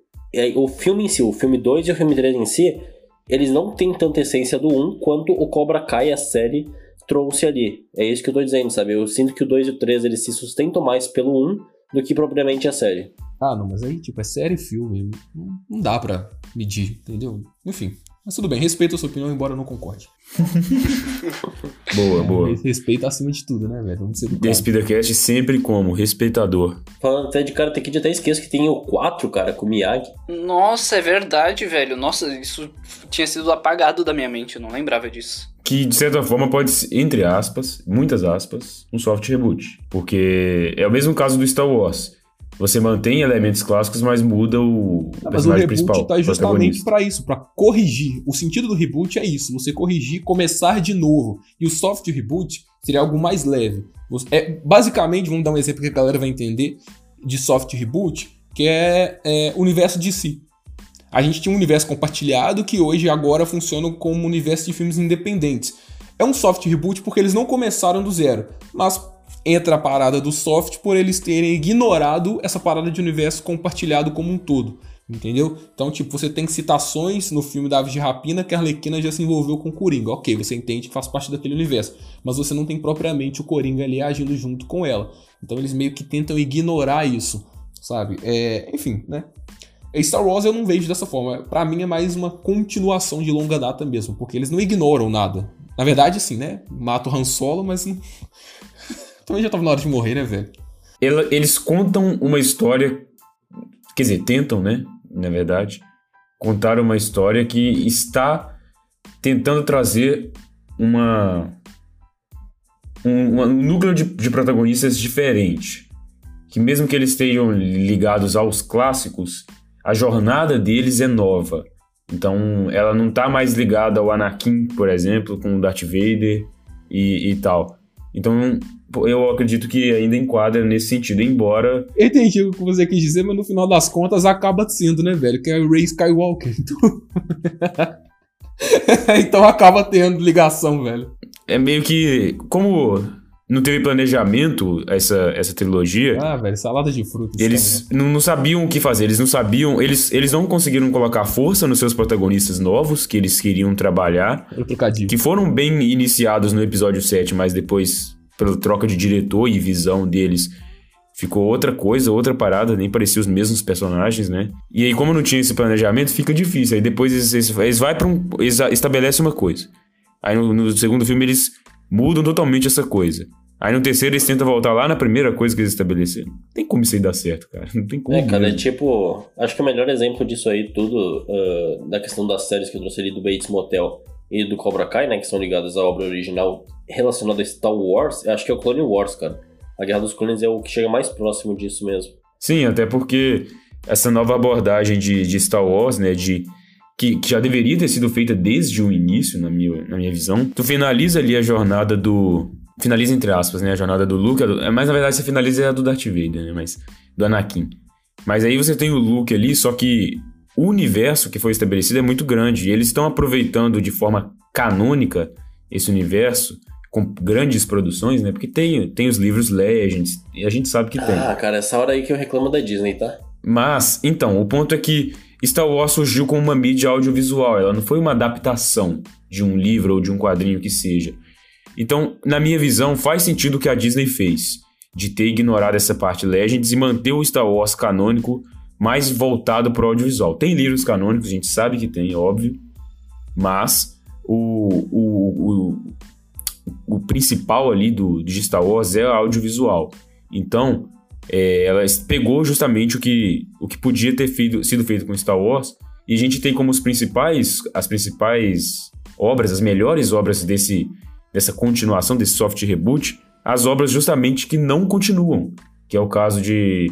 B: o filme em si, o filme 2 e o filme 3 em si, eles não têm tanta essência do 1 quanto o Cobra Kai, a série, trouxe ali. É isso que eu tô dizendo, sabe? Eu sinto que o 2 e o 3 eles se sustentam mais pelo 1 do que propriamente a série.
E: Ah, não, mas aí, tipo, é série e filme. Não, não dá pra medir, entendeu? Enfim. Mas tudo bem, respeito a sua opinião, embora eu não concorde. [laughs]
C: boa, boa.
E: Respeito acima de tudo, né, velho? Vamos ser
C: Despidacast sempre como respeitador.
B: Falando até de Karate Kid, até esqueço que tem o 4, cara, com o Miyagi.
D: Nossa, é verdade, velho. Nossa, isso tinha sido apagado da minha mente, eu não lembrava disso.
C: Que, de certa forma, pode ser, entre aspas, muitas aspas, um soft reboot. Porque é o mesmo caso do Star Wars você mantém elementos clássicos, mas muda o
E: Não, mas o reboot tá justamente para isso, para corrigir. O sentido do reboot é isso, você corrigir, começar de novo. E o soft reboot seria algo mais leve. É, basicamente, vamos dar um exemplo que a galera vai entender de soft reboot, que é, é o universo de si. A gente tinha um universo compartilhado que hoje agora funciona como um universo de filmes independentes. É um soft reboot porque eles não começaram do zero, mas entra a parada do soft por eles terem ignorado essa parada de universo compartilhado como um todo. Entendeu? Então, tipo, você tem citações no filme da Aves de Rapina que a Arlequina já se envolveu com o Coringa. Ok, você entende que faz parte daquele universo. Mas você não tem propriamente o Coringa ali agindo junto com ela. Então eles meio que tentam ignorar isso, sabe? É, enfim, né? Star Wars eu não vejo dessa forma. Para mim é mais uma continuação de longa data mesmo, porque eles não ignoram nada. Na verdade, sim, né? Mata o Han Solo, mas também já tava na hora de morrer, né, velho?
C: Eles contam uma história. Quer dizer, tentam, né? Na verdade, contar uma história que está tentando trazer uma. Um, um núcleo de, de protagonistas diferente. Que mesmo que eles estejam ligados aos clássicos, a jornada deles é nova. Então, ela não está mais ligada ao Anakin, por exemplo, com o Darth Vader e, e tal. Então, eu acredito que ainda enquadra nesse sentido, embora.
E: Entendi o que você quis dizer, mas no final das contas acaba sendo, né, velho? Que é Ray Skywalker. Então, [laughs] então acaba tendo ligação, velho.
C: É meio que. Como não teve planejamento essa, essa trilogia.
E: Ah, velho, salada de frutas.
C: Eles não, não, sabiam o que fazer, eles não sabiam. Eles, eles não conseguiram colocar força nos seus protagonistas novos que eles queriam trabalhar. Que foram bem iniciados no episódio 7, mas depois pela troca de diretor e visão deles, ficou outra coisa, outra parada, nem parecia os mesmos personagens, né? E aí, como não tinha esse planejamento, fica difícil. Aí depois eles, eles, eles vai para um. Eles estabelecem uma coisa. Aí no, no, segundo filme eles mudam totalmente essa coisa. Aí no terceiro eles tentam voltar lá na primeira coisa que eles estabeleceram. Não tem como isso aí dar certo, cara. Não tem como.
B: É, cara, é tipo. Acho que o melhor exemplo disso aí, tudo, uh, da questão das séries que eu trouxe ali do Bates Motel e do Cobra Kai, né, que são ligadas à obra original relacionada a Star Wars, acho que é o Clone Wars, cara. A Guerra dos Clones é o que chega mais próximo disso mesmo.
C: Sim, até porque essa nova abordagem de, de Star Wars, né, de que, que, já deveria ter sido feita desde o início, na minha, na minha visão. Tu finaliza ali a jornada do. Finaliza entre aspas, né? A jornada do Luke. Mas na verdade você finaliza a do Darth Vader, né? Mas. Do Anakin. Mas aí você tem o Luke ali, só que o universo que foi estabelecido é muito grande e eles estão aproveitando de forma canônica esse universo com grandes produções, né? Porque tem, tem os livros Legends, e a gente sabe que tem.
B: Ah, cara, essa hora aí que eu reclamo da Disney, tá?
C: Mas, então, o ponto é que Star Wars surgiu como uma mídia audiovisual, ela não foi uma adaptação de um livro ou de um quadrinho que seja. Então, na minha visão, faz sentido o que a Disney fez, de ter ignorado essa parte Legends e manter o Star Wars canônico mais voltado para o audiovisual. Tem livros canônicos, a gente sabe que tem, óbvio, mas o, o, o, o principal ali do, de Star Wars é audiovisual. Então, é, ela pegou justamente o que, o que podia ter feito, sido feito com Star Wars e a gente tem como os principais, as principais obras, as melhores obras desse, dessa continuação, desse soft reboot, as obras justamente que não continuam, que é o caso de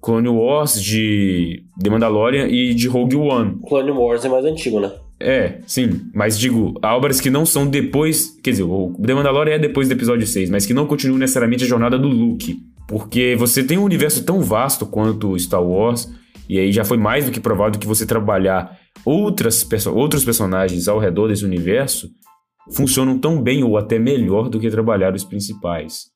C: Clone Wars, de The Mandalorian e de Rogue One.
B: Clone Wars é mais antigo, né?
C: É, sim, mas digo, obras que não são depois. Quer dizer, o The Mandalorian é depois do episódio 6, mas que não continuam necessariamente a jornada do Luke. Porque você tem um universo tão vasto quanto Star Wars, e aí já foi mais do que provado que você trabalhar outras perso outros personagens ao redor desse universo funcionam tão bem ou até melhor do que trabalhar os principais.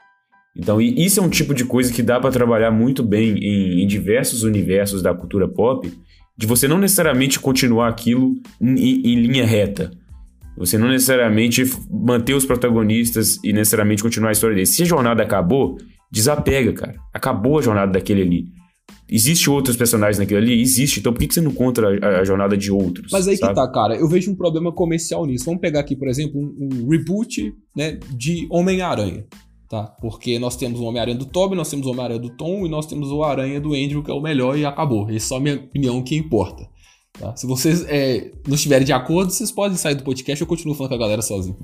C: Então, isso é um tipo de coisa que dá para trabalhar muito bem em, em diversos universos da cultura pop de você não necessariamente continuar aquilo em, em linha reta. Você não necessariamente manter os protagonistas e necessariamente continuar a história deles. Se a jornada acabou, desapega, cara. Acabou a jornada daquele ali. Existe outros personagens naquele ali? Existe. Então por que, você não conta a, a jornada de outros?
E: Mas aí
C: sabe?
E: que tá, cara. Eu vejo um problema comercial nisso. Vamos pegar aqui, por exemplo, um, um reboot né, de Homem-Aranha tá? Porque nós temos o Homem-Aranha do Tobey, nós temos o Homem-Aranha do Tom e nós temos o Aranha do Andrew, que é o melhor, e acabou. Essa é só a minha opinião que importa. Tá? Se vocês é, não estiverem de acordo, vocês podem sair do podcast, eu continuo falando com a galera sozinho.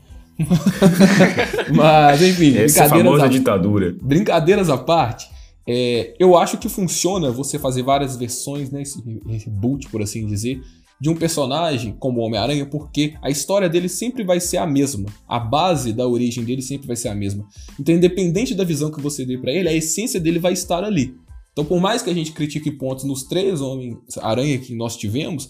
E: [laughs] Mas, enfim,
C: Essa famosa a, ditadura.
E: Brincadeiras à parte, é, eu acho que funciona você fazer várias versões, né? Esse reboot, por assim dizer, de um personagem como o Homem-Aranha, porque a história dele sempre vai ser a mesma. A base da origem dele sempre vai ser a mesma. Então, independente da visão que você dê para ele, a essência dele vai estar ali. Então, por mais que a gente critique pontos nos três Homem-Aranha que nós tivemos,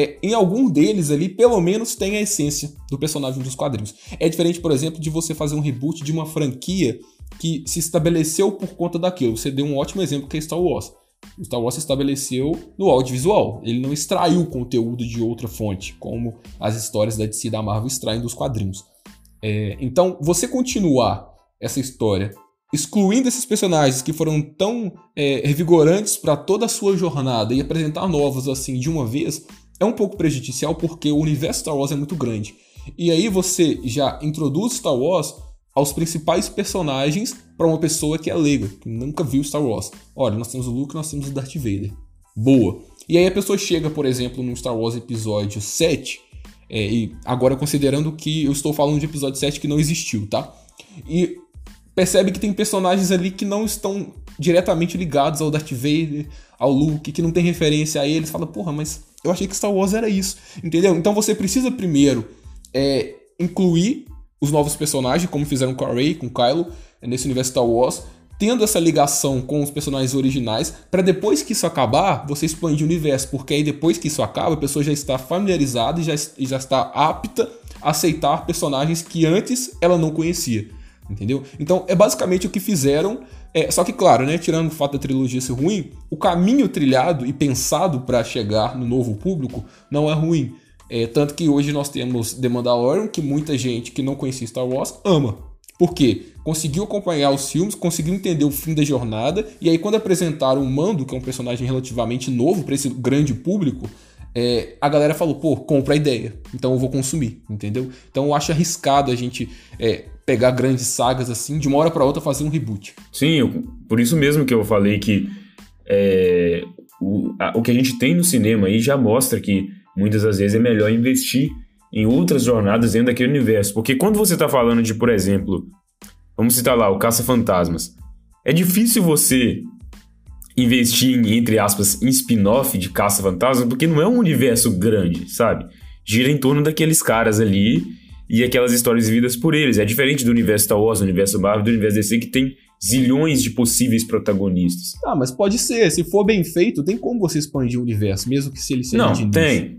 E: é, em algum deles ali, pelo menos, tem a essência do personagem dos quadrinhos. É diferente, por exemplo, de você fazer um reboot de uma franquia que se estabeleceu por conta daquilo. Você deu um ótimo exemplo que é Star Wars. O Star Wars se estabeleceu no audiovisual. Ele não extraiu conteúdo de outra fonte, como as histórias da DC e da Marvel extraem dos quadrinhos. É, então, você continuar essa história excluindo esses personagens que foram tão é, revigorantes para toda a sua jornada e apresentar novos assim de uma vez é um pouco prejudicial porque o universo Star Wars é muito grande. E aí você já introduz Star Wars aos principais personagens para uma pessoa que é leiga, que nunca viu Star Wars. Olha, nós temos o Luke, nós temos o Darth Vader. Boa. E aí a pessoa chega, por exemplo, no Star Wars episódio 7, é, e agora considerando que eu estou falando de episódio 7 que não existiu, tá? E percebe que tem personagens ali que não estão diretamente ligados ao Darth Vader, ao Luke, que não tem referência a eles. Fala, porra, mas eu achei que Star Wars era isso, entendeu? Então você precisa primeiro é, incluir os novos personagens, como fizeram com a Rey, com o Kylo, nesse universo Star Wars, tendo essa ligação com os personagens originais, para depois que isso acabar, você expandir o universo, porque aí depois que isso acaba, a pessoa já está familiarizada e já, e já está apta a aceitar personagens que antes ela não conhecia, entendeu? Então é basicamente o que fizeram. É, só que, claro, né, tirando o fato da trilogia ser ruim, o caminho trilhado e pensado para chegar no novo público não é ruim. É, tanto que hoje nós temos The Mandalorian, que muita gente que não conhecia Star Wars ama. Por quê? Conseguiu acompanhar os filmes, conseguiu entender o fim da jornada, e aí quando apresentaram o Mando, que é um personagem relativamente novo para esse grande público, é, a galera falou, pô, compra a ideia, então eu vou consumir, entendeu? Então eu acho arriscado a gente é, pegar grandes sagas assim, de uma hora para outra fazer um reboot.
C: Sim, eu, por isso mesmo que eu falei que é, o, a, o que a gente tem no cinema aí já mostra que muitas das vezes é melhor investir em outras jornadas dentro daquele universo. Porque quando você está falando de, por exemplo, vamos citar lá, o Caça-Fantasmas, é difícil você investir em, entre aspas, em spin-off de Caça-Fantasmas, porque não é um universo grande, sabe? Gira em torno daqueles caras ali e aquelas histórias vividas por eles. É diferente do universo Star Wars, do universo Marvel, do universo DC, que tem zilhões de possíveis protagonistas.
E: Ah, mas pode ser. Se for bem feito, tem como você expandir o universo, mesmo que se ele seja
C: Não,
E: de
C: tem.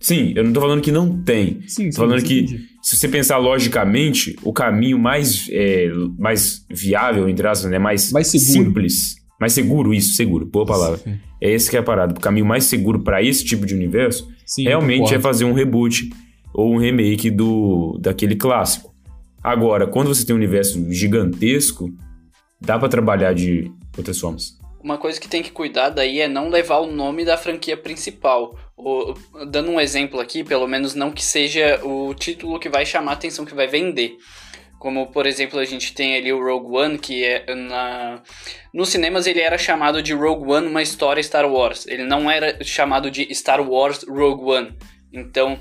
C: Sim, eu não tô falando que não tem.
E: Sim,
C: Tô falando que,
E: entendi.
C: se você pensar logicamente, o caminho mais, é, mais viável, entre aspas, né? Mais,
E: Mais seguro.
C: simples. Mais seguro, isso, seguro, boa palavra.
E: Sim,
C: É esse que é a parada. O caminho mais seguro pra esse tipo de universo
E: sim,
C: realmente é fazer um reboot ou um remake do daquele clássico. Agora, quando você tem um universo gigantesco, dá pra trabalhar de outras formas.
D: Uma coisa que tem que cuidar daí é não levar o nome da franquia principal. O- dando um exemplo aqui, pelo menos não que seja o título que vai chamar a atenção, que vai vender. Como, por exemplo, a gente tem ali o Rogue One, que é na... Nos cinemas ele era chamado de Rogue One, uma história Star Wars. Ele não era chamado de Star Wars Rogue One. Então,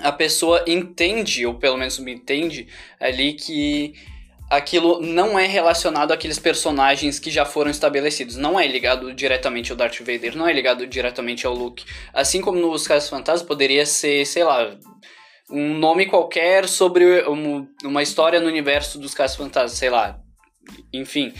D: a pessoa entende, ou pelo menos me entende, ali que aquilo não é relacionado àqueles personagens que já foram estabelecidos. Não é ligado diretamente ao Darth Vader, não é ligado diretamente ao Luke. Assim como nos Casos Fantasmas poderia ser, sei lá, um nome qualquer sobre um- uma história no universo dos Casos Fantasmas, sei lá. Enfim,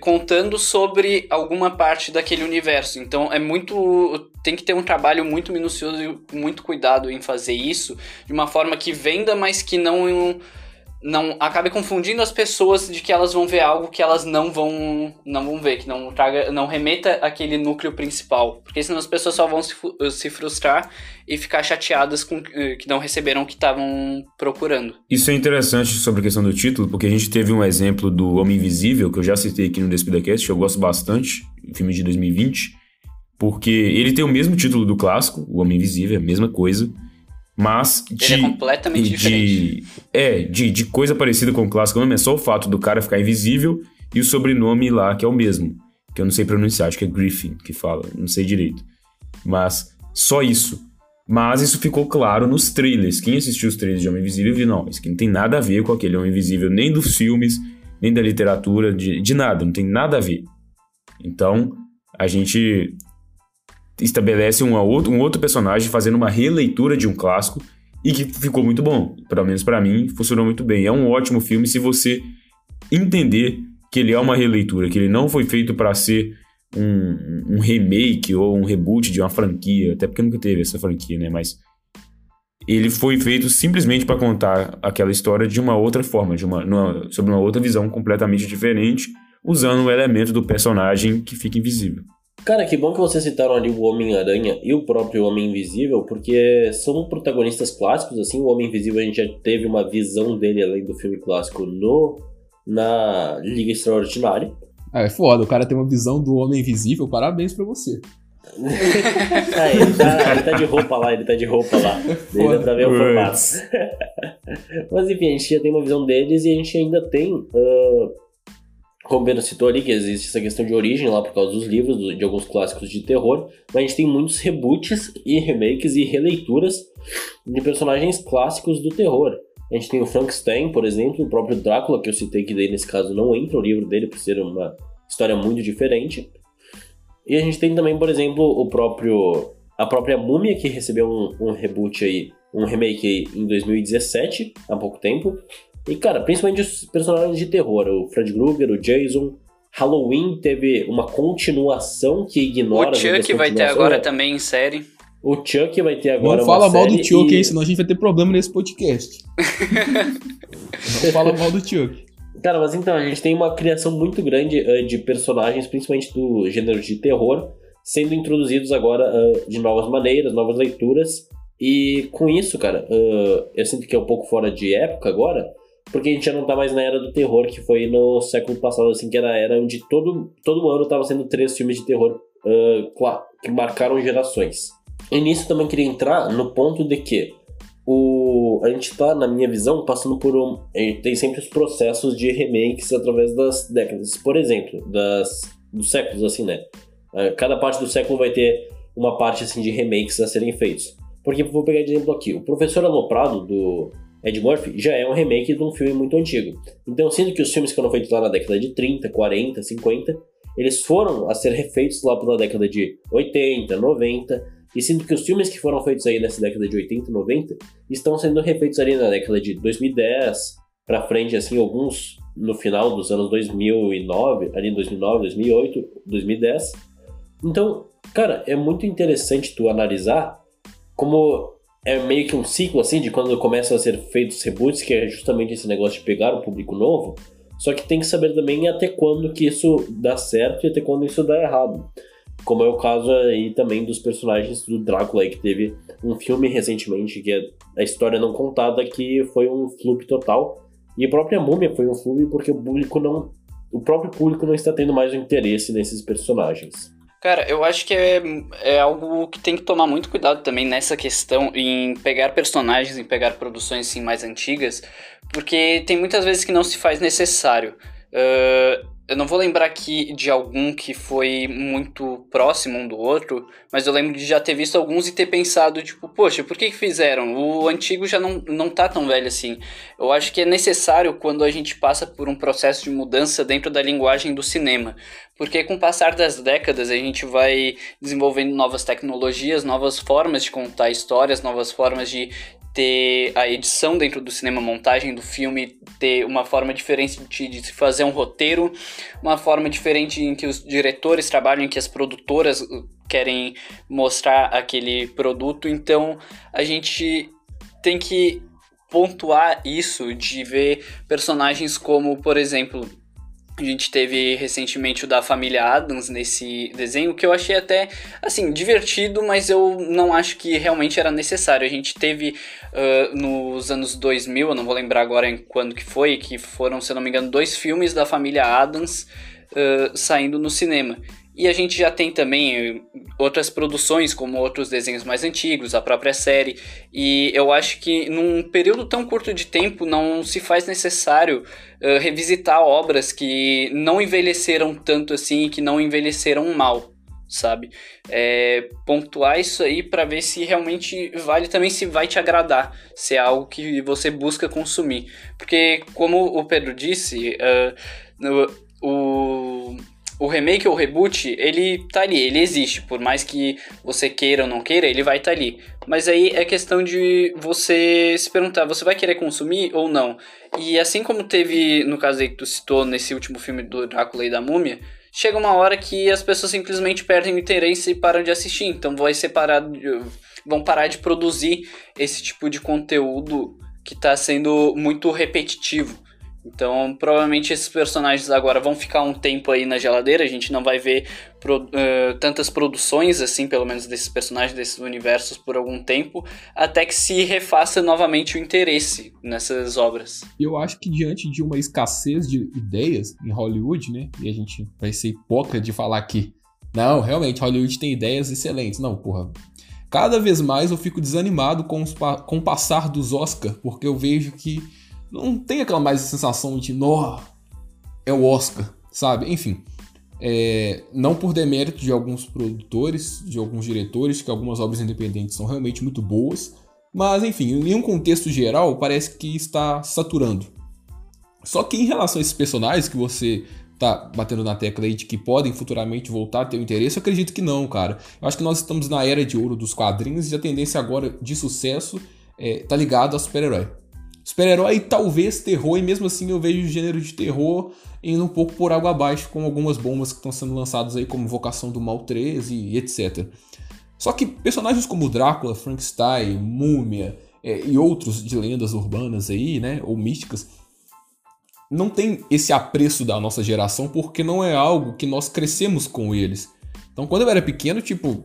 D: contando sobre alguma parte daquele universo. Então é muito. Tem que ter um trabalho muito minucioso e muito cuidado em fazer isso de uma forma que venda, mas que não não acabe confundindo as pessoas de que elas vão ver algo que elas não vão não vão ver, que não traga, não remeta aquele núcleo principal, porque senão as pessoas só vão se, se frustrar e ficar chateadas com eh, que não receberam o que estavam procurando.
C: Isso é interessante sobre a questão do título, porque a gente teve um exemplo do Homem Invisível, que eu já citei aqui no DespidaCast, eu gosto bastante, filme de 2020, porque ele tem o mesmo título do clássico, O Homem Invisível, é a mesma coisa, mas de,
D: Ele é completamente
C: e
D: diferente.
C: de, é, de, de coisa parecida com o clássico, não é só o fato do cara ficar invisível e o sobrenome lá, que é o mesmo, que eu não sei pronunciar, acho que é Griffin que fala, não sei direito. Mas só isso. Mas isso ficou claro nos trailers. Quem assistiu os trailers de Homem Invisível viu, não, isso aqui não tem nada a ver com aquele Homem Invisível, nem dos filmes, nem da literatura, de, de nada, não tem nada a ver. Então, a gente estabelece uma outro, um outro personagem fazendo uma releitura de um clássico e que ficou muito bom. Pelo menos pra mim, funcionou muito bem. É um ótimo filme se você entender que ele é uma releitura, que ele não foi feito pra ser um, um remake ou um reboot de uma franquia, até porque nunca teve essa franquia, né? Mas ele foi feito simplesmente pra contar aquela história de uma outra forma, de uma, numa, sobre uma outra visão completamente diferente, usando o elemento do personagem que fica invisível.
B: Cara, que bom que vocês citaram ali o Homem-Aranha e o próprio Homem Invisível, porque são protagonistas clássicos, assim, o Homem Invisível a gente já teve uma visão dele além do filme clássico no na Liga Extraordinária.
E: Ah, é foda, o cara tem uma visão do homem invisível, parabéns pra você. [laughs]
B: ah, ele tá, ele tá de roupa lá, ele tá de roupa lá. Daí dá pra ver o formato. [laughs] Mas enfim, a gente já tem uma visão deles e a gente ainda tem. ah, como o Pedro citou ali, que existe essa questão de origem lá por causa dos livros, de alguns clássicos de terror, mas a gente tem muitos reboots e remakes e releituras de personagens clássicos do terror. A gente tem o Frankenstein, por exemplo, o próprio Drácula, que eu citei que daí nesse caso não entra o livro dele por ser uma história muito diferente. E a gente tem também, por exemplo, o próprio a própria Múmia que recebeu um, um reboot aí, um remake aí em 2017, há pouco tempo. E cara, principalmente os personagens de terror, o Fred Krueger, o Jason, Halloween teve uma continuação que ignora
D: O Chuck vai ter agora
B: É,
D: também em série.
B: O Chuck vai ter agora
E: não
B: uma
E: fala mal do Chuck,
B: e-
E: hein? Senão a gente vai ter problema nesse podcast. [laughs] não fala mal do Chuck.
B: Cara, mas então, a gente tem uma criação muito grande eh, de personagens, principalmente do gênero de terror, sendo introduzidos agora eh, de novas maneiras, novas leituras. E com isso, cara, eh, eu sinto que é um pouco fora de época agora, porque a gente já não tá mais na era do terror, que foi no século passado, assim, que era a era onde todo, todo ano tava sendo três filmes de terror cla- que marcaram gerações. E nisso também queria entrar no ponto de que o, a gente tá, na minha visão, passando por um. Tem sempre os processos de remakes através das décadas. Por exemplo, das, dos séculos, assim, né? Cada parte do século vai ter uma parte assim de remakes a serem feitos. Porque vou pegar de exemplo aqui, o Professor Aloprado do Ed Murphy já é um remake de um filme muito antigo. Então, sendo que os filmes que foram feitos lá na década de 30, 40, 50, eles foram a ser refeitos lá pela década de 80, 90, e sinto que os filmes que foram feitos aí nessa década de 80 e 90 estão sendo refeitos ali na década de 2010 pra frente, assim, alguns no final dos anos 2009, ali em 2009, 2008, 2010. Então, cara, é muito interessante tu analisar como é meio que um ciclo assim de quando começam a ser feitos reboots, que é justamente esse negócio de pegar o público novo. Só que tem que saber também até quando que isso dá certo e até quando isso dá errado. Como é o caso aí também dos personagens do Drácula, que teve um filme recentemente, que é a história não contada, que foi um flop total. E a própria múmia foi um flop porque o público não. O próprio público não está tendo mais o interesse nesses personagens.
D: Cara, eu acho que é, é algo que tem que tomar muito cuidado também nessa questão em pegar personagens, em pegar produções assim, mais antigas, porque tem muitas vezes que não se faz necessário. Uh, eu não vou lembrar aqui de algum que foi muito próximo um do outro, mas eu lembro de já ter visto alguns e ter pensado, tipo, poxa, por que, que fizeram? O antigo já não, não tá tão velho assim. Eu acho que é necessário quando a gente passa por um processo de mudança dentro da linguagem do cinema. Porque com o passar das décadas a gente vai desenvolvendo novas tecnologias, novas formas de contar histórias, novas formas de ter a edição dentro do cinema, montagem do filme, ter uma forma diferente de, se fazer um roteiro, uma forma diferente em que os diretores trabalham, em que as produtoras uh, querem mostrar aquele produto. Então a gente tem que pontuar isso de ver personagens como, por exemplo, a gente teve recentemente o da família Adams nesse desenho, que eu achei até, assim, divertido, mas eu não acho que realmente era necessário. A gente teve uh, nos anos 2000, eu não vou lembrar agora em quando que foi, que foram, se eu não me engano, dois filmes da família Adams uh, saindo no cinema. E a gente já tem também eh, outras produções, como outros desenhos mais antigos, a própria série. E eu acho que num período tão curto de tempo não se faz necessário uh, revisitar obras que não envelheceram tanto assim, que não envelheceram mal, sabe? É, pontuar isso aí para ver se realmente vale também se vai te agradar, se é algo que você busca consumir. Porque, como o Pedro disse, uh, o o remake ou o reboot, ele tá ali, ele existe. Por mais que você queira ou não queira, ele vai estar tá ali. Mas aí é questão de você se perguntar, você vai querer consumir ou não? E assim como teve, no caso aí que tu citou, nesse último filme do Drácula e da Múmia, chega uma hora que as pessoas simplesmente perdem o interesse e param de assistir. Então vai separar, vão parar de produzir esse tipo de conteúdo que está sendo muito repetitivo. Então, provavelmente esses personagens agora vão ficar um tempo aí na geladeira. A gente não vai ver pro, uh, tantas produções, assim, pelo menos desses personagens, desses universos, por algum tempo, até que se refaça novamente o interesse nessas obras.
E: Eu acho que diante de uma escassez de ideias em Hollywood, né? E a gente vai ser hipócrita de falar que, não, realmente, Hollywood tem ideias excelentes. Não, porra. Cada vez mais eu fico desanimado com, os, com o passar dos Oscar, porque eu vejo que não tem aquela mais sensação de, nó, é o Oscar, sabe? Enfim, é, não por demérito de alguns produtores, de alguns diretores, que algumas obras independentes são realmente muito boas, mas enfim, em um contexto geral, parece que está saturando. Só que em relação a esses personagens que você tá batendo na tecla aí de que podem futuramente voltar a ter interesse, eu acredito que não, cara. Eu acho que nós estamos na era de ouro dos quadrinhos e a tendência agora de sucesso é, tá ligado a super-herói super-herói talvez terror, e mesmo assim eu vejo o gênero de terror indo um pouco por água abaixo, com algumas bombas que estão sendo lançadas aí, como Vocação do Mal 13 e etc. Só que personagens como Drácula, Frankenstein, Múmia é, e outros de lendas urbanas aí, né, ou místicas, não tem esse apreço da nossa geração porque não é algo que nós crescemos com eles. Então, quando eu era pequeno, tipo,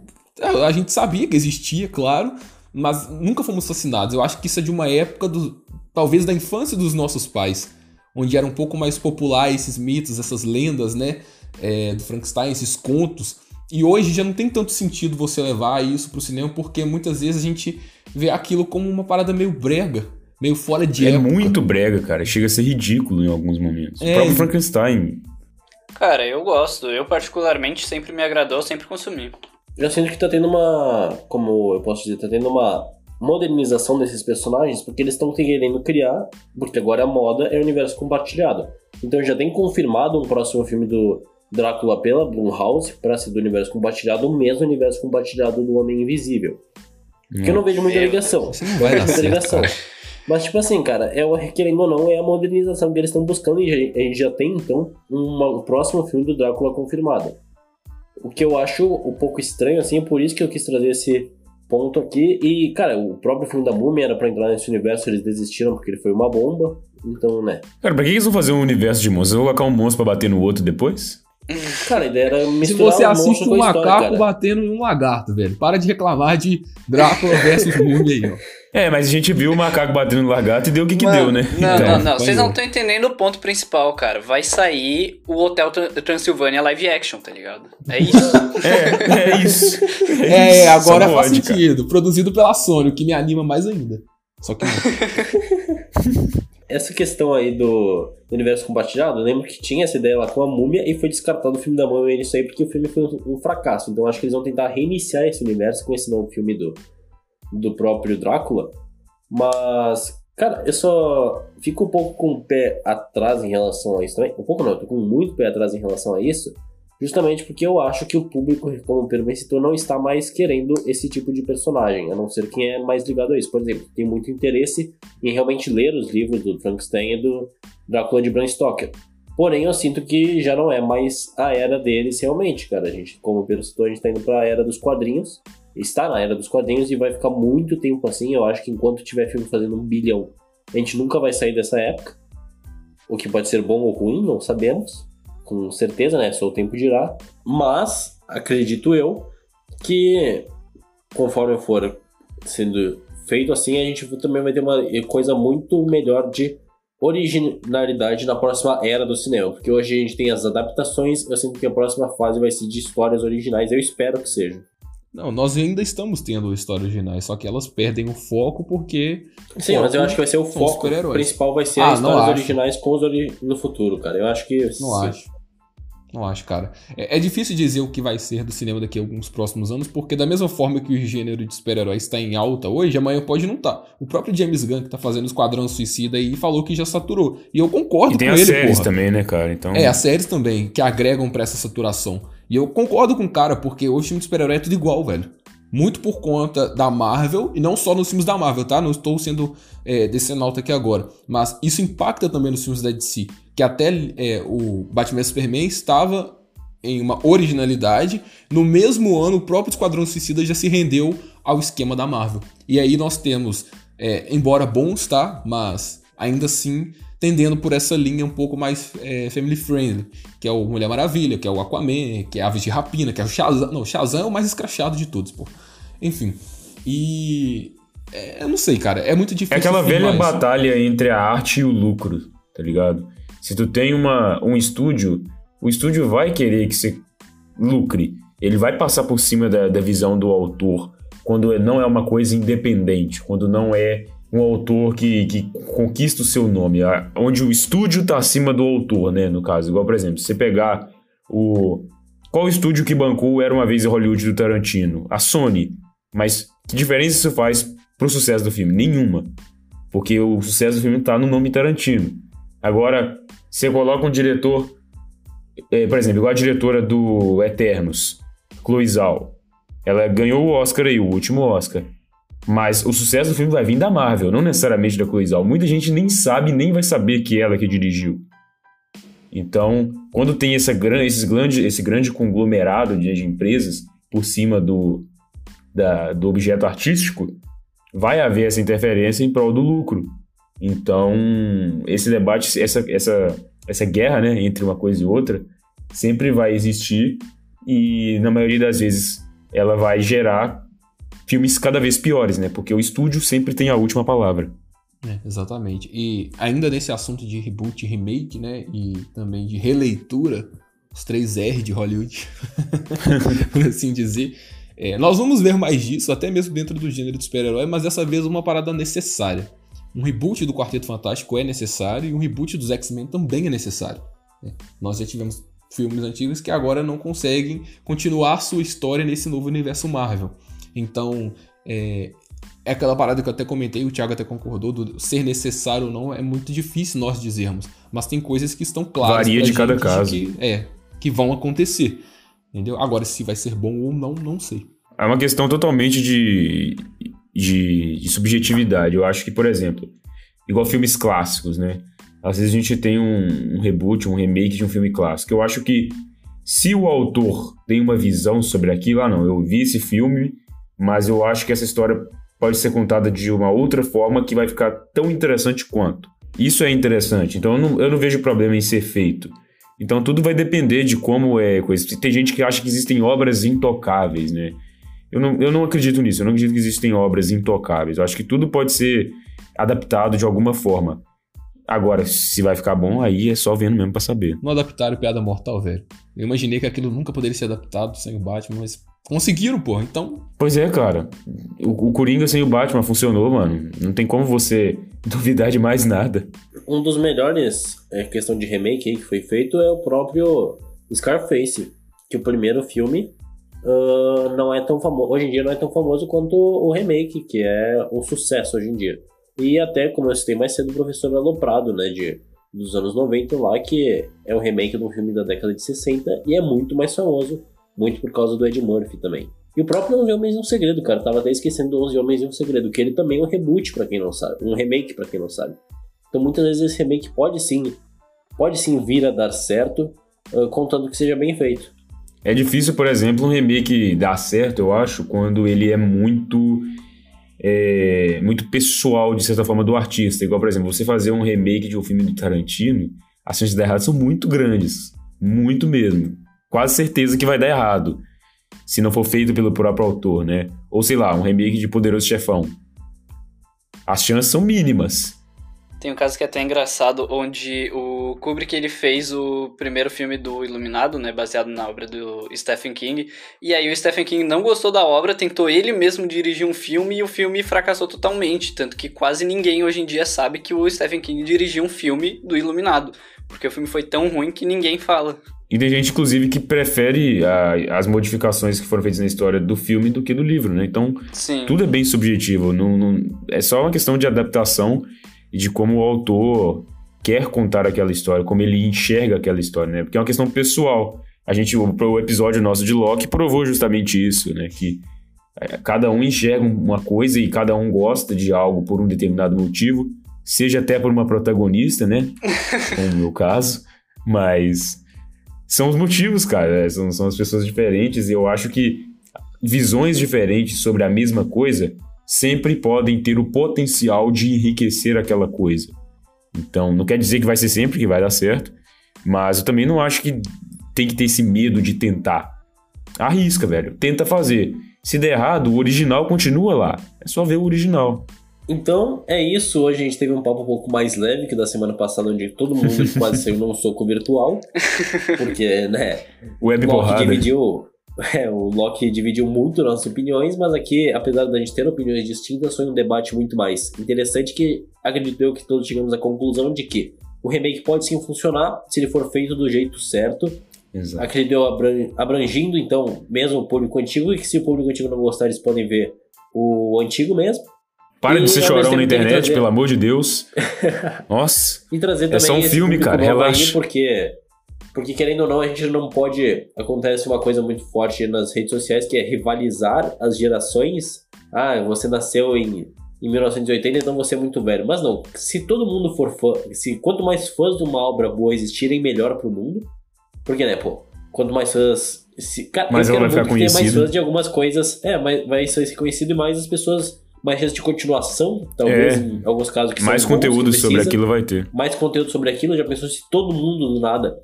E: a gente sabia que existia, claro, mas nunca fomos fascinados. Eu acho que isso é de uma época do, talvez da infância dos nossos pais, onde era um pouco mais popular esses mitos, essas lendas, né, é, do Frankenstein, esses contos. E hoje já não tem tanto sentido você levar isso pro cinema, porque muitas vezes a gente vê aquilo como uma parada meio brega, meio fora de
C: é
E: época.
C: É muito brega, cara. Chega a ser ridículo em alguns momentos. É. O próprio Frankenstein.
D: Cara, eu gosto. Eu particularmente sempre me agradou, sempre consumi.
B: Eu sinto que tá tendo uma. Como eu posso dizer, tá tendo uma modernização desses personagens, porque eles estão querendo criar, porque agora a moda é o universo compartilhado. Então já tem confirmado um próximo filme do Drácula pela Blumhouse para ser do universo compartilhado, o mesmo universo compartilhado do Homem Invisível. Que eu não vejo muita ligação.
E: Não vai [laughs] dar certo, ligação.
B: Mas, tipo assim, cara, é, o- querendo ou não, é a modernização que eles estão buscando e a gente já tem, então, uma- um próximo filme do Drácula confirmado. O que eu acho um pouco estranho, assim, é por isso que eu quis trazer esse ponto aqui. E, cara, o próprio filme da Múmia era pra entrar nesse universo, eles desistiram porque ele foi uma bomba. Então, né.
C: Cara, pra que eles vão fazer um universo de monstros? Vão colocar um monstro pra bater no outro depois?
B: Cara, a ideia era
E: Se
B: misturar
E: você
B: o
E: assiste
B: monstro
E: um
B: com a história,
E: macaco
B: cara.
E: batendo em um lagarto, velho. Para de reclamar de Drácula versus Múmia aí, ó.
C: É, mas a gente viu o macaco batendo no lagarto e deu o que que
D: Mano,
C: deu, né?
D: Não,
C: Então,
D: não, não. Vocês não estão entendendo o ponto principal, cara. Vai sair o Hotel Tran- Transilvânia live action, tá ligado? É isso. [laughs]
C: É, é isso.
E: É,
C: isso.
E: agora
C: Só
E: faz
C: pode, cara.
E: sentido. Produzido pela Sony, o que me anima mais ainda. Só que não. [laughs]
B: Essa questão aí do, do universo compartilhado, eu lembro que tinha essa ideia lá com a múmia e foi descartado o filme da múmia nisso aí porque o filme foi um, um fracasso. Então acho que eles vão tentar reiniciar esse universo com esse novo filme do, do próprio Drácula. Mas, cara, eu só fico um pouco com o pé atrás em relação a isso também. Um pouco não, eu tô com muito pé atrás em relação a isso. Justamente porque eu acho que o público, como o Pedro bem citou, não está mais querendo esse tipo de personagem, a não ser quem é mais ligado a isso. Por exemplo, tem muito interesse em realmente ler os livros do Frankenstein e do Drácula de Bram Stoker. Porém, eu sinto que já não é mais a era deles realmente, cara. A gente, como o Pedro citou, a gente tá indo pra era dos quadrinhos. Está na era dos quadrinhos e vai ficar muito tempo assim. Eu acho que enquanto tiver filme fazendo um bilhão, a gente nunca vai sair dessa época. O que pode ser bom ou ruim, não sabemos. Com certeza, né? Só o tempo dirá. Mas, acredito eu, que conforme for sendo feito assim, a gente também vai ter uma coisa muito melhor de originalidade na próxima era do cinema. Porque hoje a gente tem as adaptações, eu sinto que a próxima fase vai ser de histórias originais, eu espero que seja.
E: Não, nós ainda estamos tendo histórias originais, só que elas perdem o foco porque.
B: Sim,
E: foco
B: mas eu acho que vai ser o foco
E: super-heróis.
B: principal, vai ser
E: Ah,
B: as
E: não
B: histórias
E: acho.
B: originais com os ori no futuro, cara. Eu acho que.
E: Não
B: sim.
E: acho. Não acho, cara. É, é difícil dizer o que vai ser do cinema daqui a alguns próximos anos, porque da mesma forma que o gênero de super-herói está em alta hoje, amanhã pode não estar. O próprio James Gunn, que tá fazendo Esquadrão Suicida aí, falou que já saturou. E eu concordo
C: E tem
E: com
C: as
E: ele,
C: séries
E: porra.
C: também, né, cara? Então,
E: É, as séries também, que agregam pra essa saturação. E eu concordo com o cara, porque hoje o filme de super-herói é tudo igual, velho. Muito por conta da Marvel, e não só nos filmes da Marvel, tá? Não estou sendo é, descendo alto aqui agora. Mas isso impacta também nos filmes da DC. Que até é, o Batman Superman estava em uma originalidade. No mesmo ano, o próprio Esquadrão Suicida já se rendeu ao esquema da Marvel. E aí nós temos, é, embora bons, tá? Mas ainda assim tendendo por essa linha um pouco mais é, family friendly, que é o Mulher Maravilha, que é o Aquaman, que é Aves de Rapina, que é o Shazam. Não, o Shazam é o mais escrachado de todos, pô. Enfim. E. é, eu não sei, cara. É muito difícil.
C: É aquela velha batalha entre a arte e o lucro, tá ligado? Se tu tem uma, um estúdio, o estúdio vai querer que você lucre. Ele vai passar por cima da, da visão do autor quando não é uma coisa independente, quando não é um autor que, que conquista o seu nome, onde o estúdio tá acima do autor, né? No caso, igual, por exemplo, você pegar o. Qual estúdio que bancou Era uma Vez em Hollywood do Tarantino? A Sony. Mas que diferença isso faz pro sucesso do filme? Nenhuma. Porque o sucesso do filme tá no nome Tarantino. Agora, você coloca um diretor, é, por exemplo, igual a diretora do Eternos, Chloe Zhao. Ela ganhou o Oscar aí, o último Oscar. Mas o sucesso do filme vai vir da Marvel, não necessariamente da Zhao. Muita gente nem sabe, nem vai saber que ela que dirigiu. Então, quando tem essa esses grande, esse grande conglomerado de, de empresas por cima do, da- do objeto artístico, vai haver essa interferência em prol do lucro. Então, esse debate, essa, essa, essa guerra né, entre uma coisa e outra, sempre vai existir e, na maioria das vezes, ela vai gerar filmes cada vez piores, né? Porque o estúdio sempre tem a última palavra.
E: É, exatamente. E ainda nesse assunto de reboot remake, né? E também de releitura, os três R de Hollywood, [laughs] por assim dizer. é, nós vamos ver mais disso, até mesmo dentro do gênero de super-herói, mas dessa vez uma parada necessária. Um reboot do Quarteto Fantástico é necessário e um reboot dos X-Men também é necessário. né? Nós já tivemos filmes antigos que agora não conseguem continuar sua história nesse novo universo Marvel. Então, é, é aquela parada que eu até comentei, o Thiago até concordou, do ser necessário ou não, é muito difícil nós dizermos. Mas tem coisas que estão claras.
C: Varia de cada caso.
E: Que, é, que vão acontecer. Entendeu? Agora, se vai ser bom ou não, não sei.
C: É uma questão totalmente de, de, de subjetividade. Eu acho que, por exemplo, igual filmes clássicos, né? Às vezes a gente tem um, um reboot, um remake de um filme clássico. Eu acho que se o autor tem uma visão sobre aquilo, ah não, eu vi esse filme, mas eu acho que essa história pode ser contada de uma outra forma que vai ficar tão interessante quanto. Isso é interessante, então eu não, eu não vejo problema em ser feito. Então tudo vai depender de como é coisa. Tem gente que acha que existem obras intocáveis, né? Eu não, eu não acredito nisso, eu não acredito que existem obras intocáveis. Eu acho que tudo pode ser adaptado de alguma forma. Agora, se vai ficar bom, aí é só vendo mesmo pra saber.
E: Não adaptaram Piada Mortal, velho. Eu imaginei que aquilo nunca poderia ser adaptado sem o Batman, mas conseguiram, pô. Então.
C: Pois é, cara. O, o Coringa sem o Batman funcionou, mano. Não tem como você [laughs] duvidar de mais nada.
B: Um dos melhores é, questão de remake aí que foi feito é o próprio Scarface. Que o primeiro filme uh, não é tão famoso. Hoje em dia não é tão famoso quanto o remake, que é um sucesso hoje em dia. E até, como eu citei mais cedo, o professor Aloprado, né, de, dos anos 90 lá, que é um remake de um filme da década de 60 e é muito mais famoso, muito por causa do Ed Murphy também. E o próprio 11 Homens e um Segredo, cara, tava até esquecendo do 11 Homens e um Segredo, que ele também é um reboot para quem não sabe, um remake para quem não sabe. Então muitas vezes esse remake pode sim, pode sim vir a dar certo, uh, contando que seja bem feito.
C: É difícil, por exemplo, um remake dar certo, eu acho, quando ele é muito é, muito pessoal, de certa forma, do artista. Igual, por exemplo, você fazer um remake de um filme do Tarantino, as chances de dar errado são muito grandes. Muito mesmo. Quase certeza que vai dar errado. Se não for feito pelo próprio autor, né? Ou sei lá, um remake de Poderoso Chefão. As chances são mínimas.
D: Tem um caso que é até engraçado, onde o Kubrick ele fez o primeiro filme do Iluminado, né, baseado na obra do Stephen King, e aí o Stephen King não gostou da obra, tentou ele mesmo dirigir um filme e o filme fracassou totalmente, tanto que quase ninguém hoje em dia sabe que o Stephen King dirigiu um filme do Iluminado, porque o filme foi tão ruim que ninguém fala.
C: E tem gente, inclusive, que prefere a, as modificações que foram feitas na história do filme do que do livro, né? Então,
D: Sim.
C: tudo é bem subjetivo. Não, não, é só uma questão de adaptação e de como o autor quer contar aquela história, como ele enxerga aquela história, né? Porque é uma questão pessoal. A gente, o, o episódio nosso de Loki provou justamente isso, né? Que é, cada um enxerga uma coisa e cada um gosta de algo por um determinado motivo, seja até por uma protagonista, né? [laughs] Como no meu caso, mas são os motivos, cara. É, são, são as pessoas diferentes e eu acho que visões diferentes sobre a mesma coisa sempre podem ter o potencial de enriquecer aquela coisa. Então, não quer dizer que vai ser sempre que vai dar certo, mas eu também não acho que tem que ter esse medo de tentar. Arrisca, velho. Tenta fazer. Se der errado, o original continua lá. É só ver o original.
B: Então é isso. Hoje a gente teve um papo um pouco mais leve que da semana passada, onde todo mundo [laughs] quase saiu num soco virtual. Porque, né?
C: Web porrada.
B: dividiu É, o Loki dividiu muito nossas opiniões, mas aqui, apesar da gente ter opiniões distintas, foi um debate muito mais interessante que acredito eu que todos chegamos à conclusão de que o remake pode sim funcionar se ele for feito do jeito certo.
C: Exato.
B: Acredito eu abrangindo, então, mesmo o público antigo, e que se o público antigo não gostar, eles podem ver o antigo mesmo.
C: Para e, de ser chorão na internet, trazer... pelo amor de Deus. [laughs] Nossa.
B: e trazer também
C: é só um filme, cara, relaxa.
B: Aí, porque porque, querendo ou não, a gente não pode. Acontece uma coisa muito forte nas redes sociais que é rivalizar as gerações. Ah, você nasceu em, em 1980, então você é muito velho. Mas não, se todo mundo for fã. Se, quanto mais fãs de uma obra boa existirem, melhor pro mundo. Porque, né, pô, quanto mais fãs. Se, cara,
C: mas ela vai ficar conhecido.
B: mais fãs de algumas coisas. É, mas vai ser conhecido e mais as pessoas mais chance de continuação, talvez, é. em alguns casos que
C: Mais conteúdo sobre aquilo vai ter.
B: Mais conteúdo sobre aquilo, já pensou se todo mundo do nada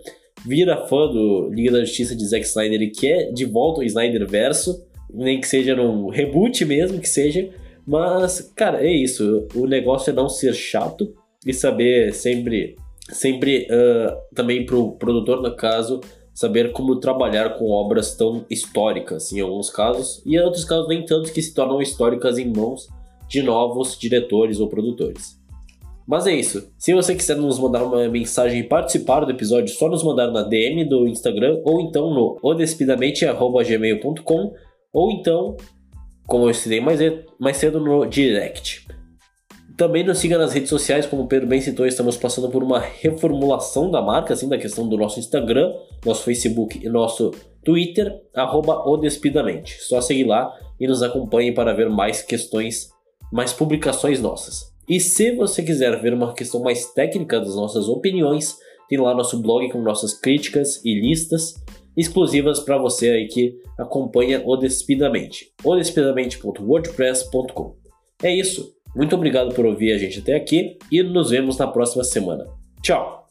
B: vira fã do Liga da Justiça de Zack Snyder e quer de volta o Snyder verso, nem que seja num reboot mesmo, que seja. Mas, cara, é isso. O negócio é não ser chato e saber sempre, sempre uh, também pro produtor, no caso, saber como trabalhar com obras tão históricas, em alguns casos, e em outros casos nem tanto que se tornam históricas em mãos de novos diretores ou produtores. Mas é isso. Se você quiser nos mandar uma mensagem e participar do episódio, só nos mandar na DM do Instagram ou então no odespidamente.gmail.com ou então, como eu citei mais, cedo, no direct. Também nos siga nas redes sociais, como o Pedro bem citou, estamos passando por uma reformulação da marca, assim, da questão do nosso Instagram, nosso Facebook e nosso Twitter, arroba Odespidamente. Só seguir lá e nos acompanhe para ver mais questões, mais publicações nossas. E se você quiser ver uma questão mais técnica das nossas opiniões, tem lá nosso blog com nossas críticas e listas exclusivas para você aí que acompanha Odespidamente. odespidamente.wordpress.com É isso. Muito obrigado por ouvir a gente até aqui e nos vemos na próxima semana. Tchau!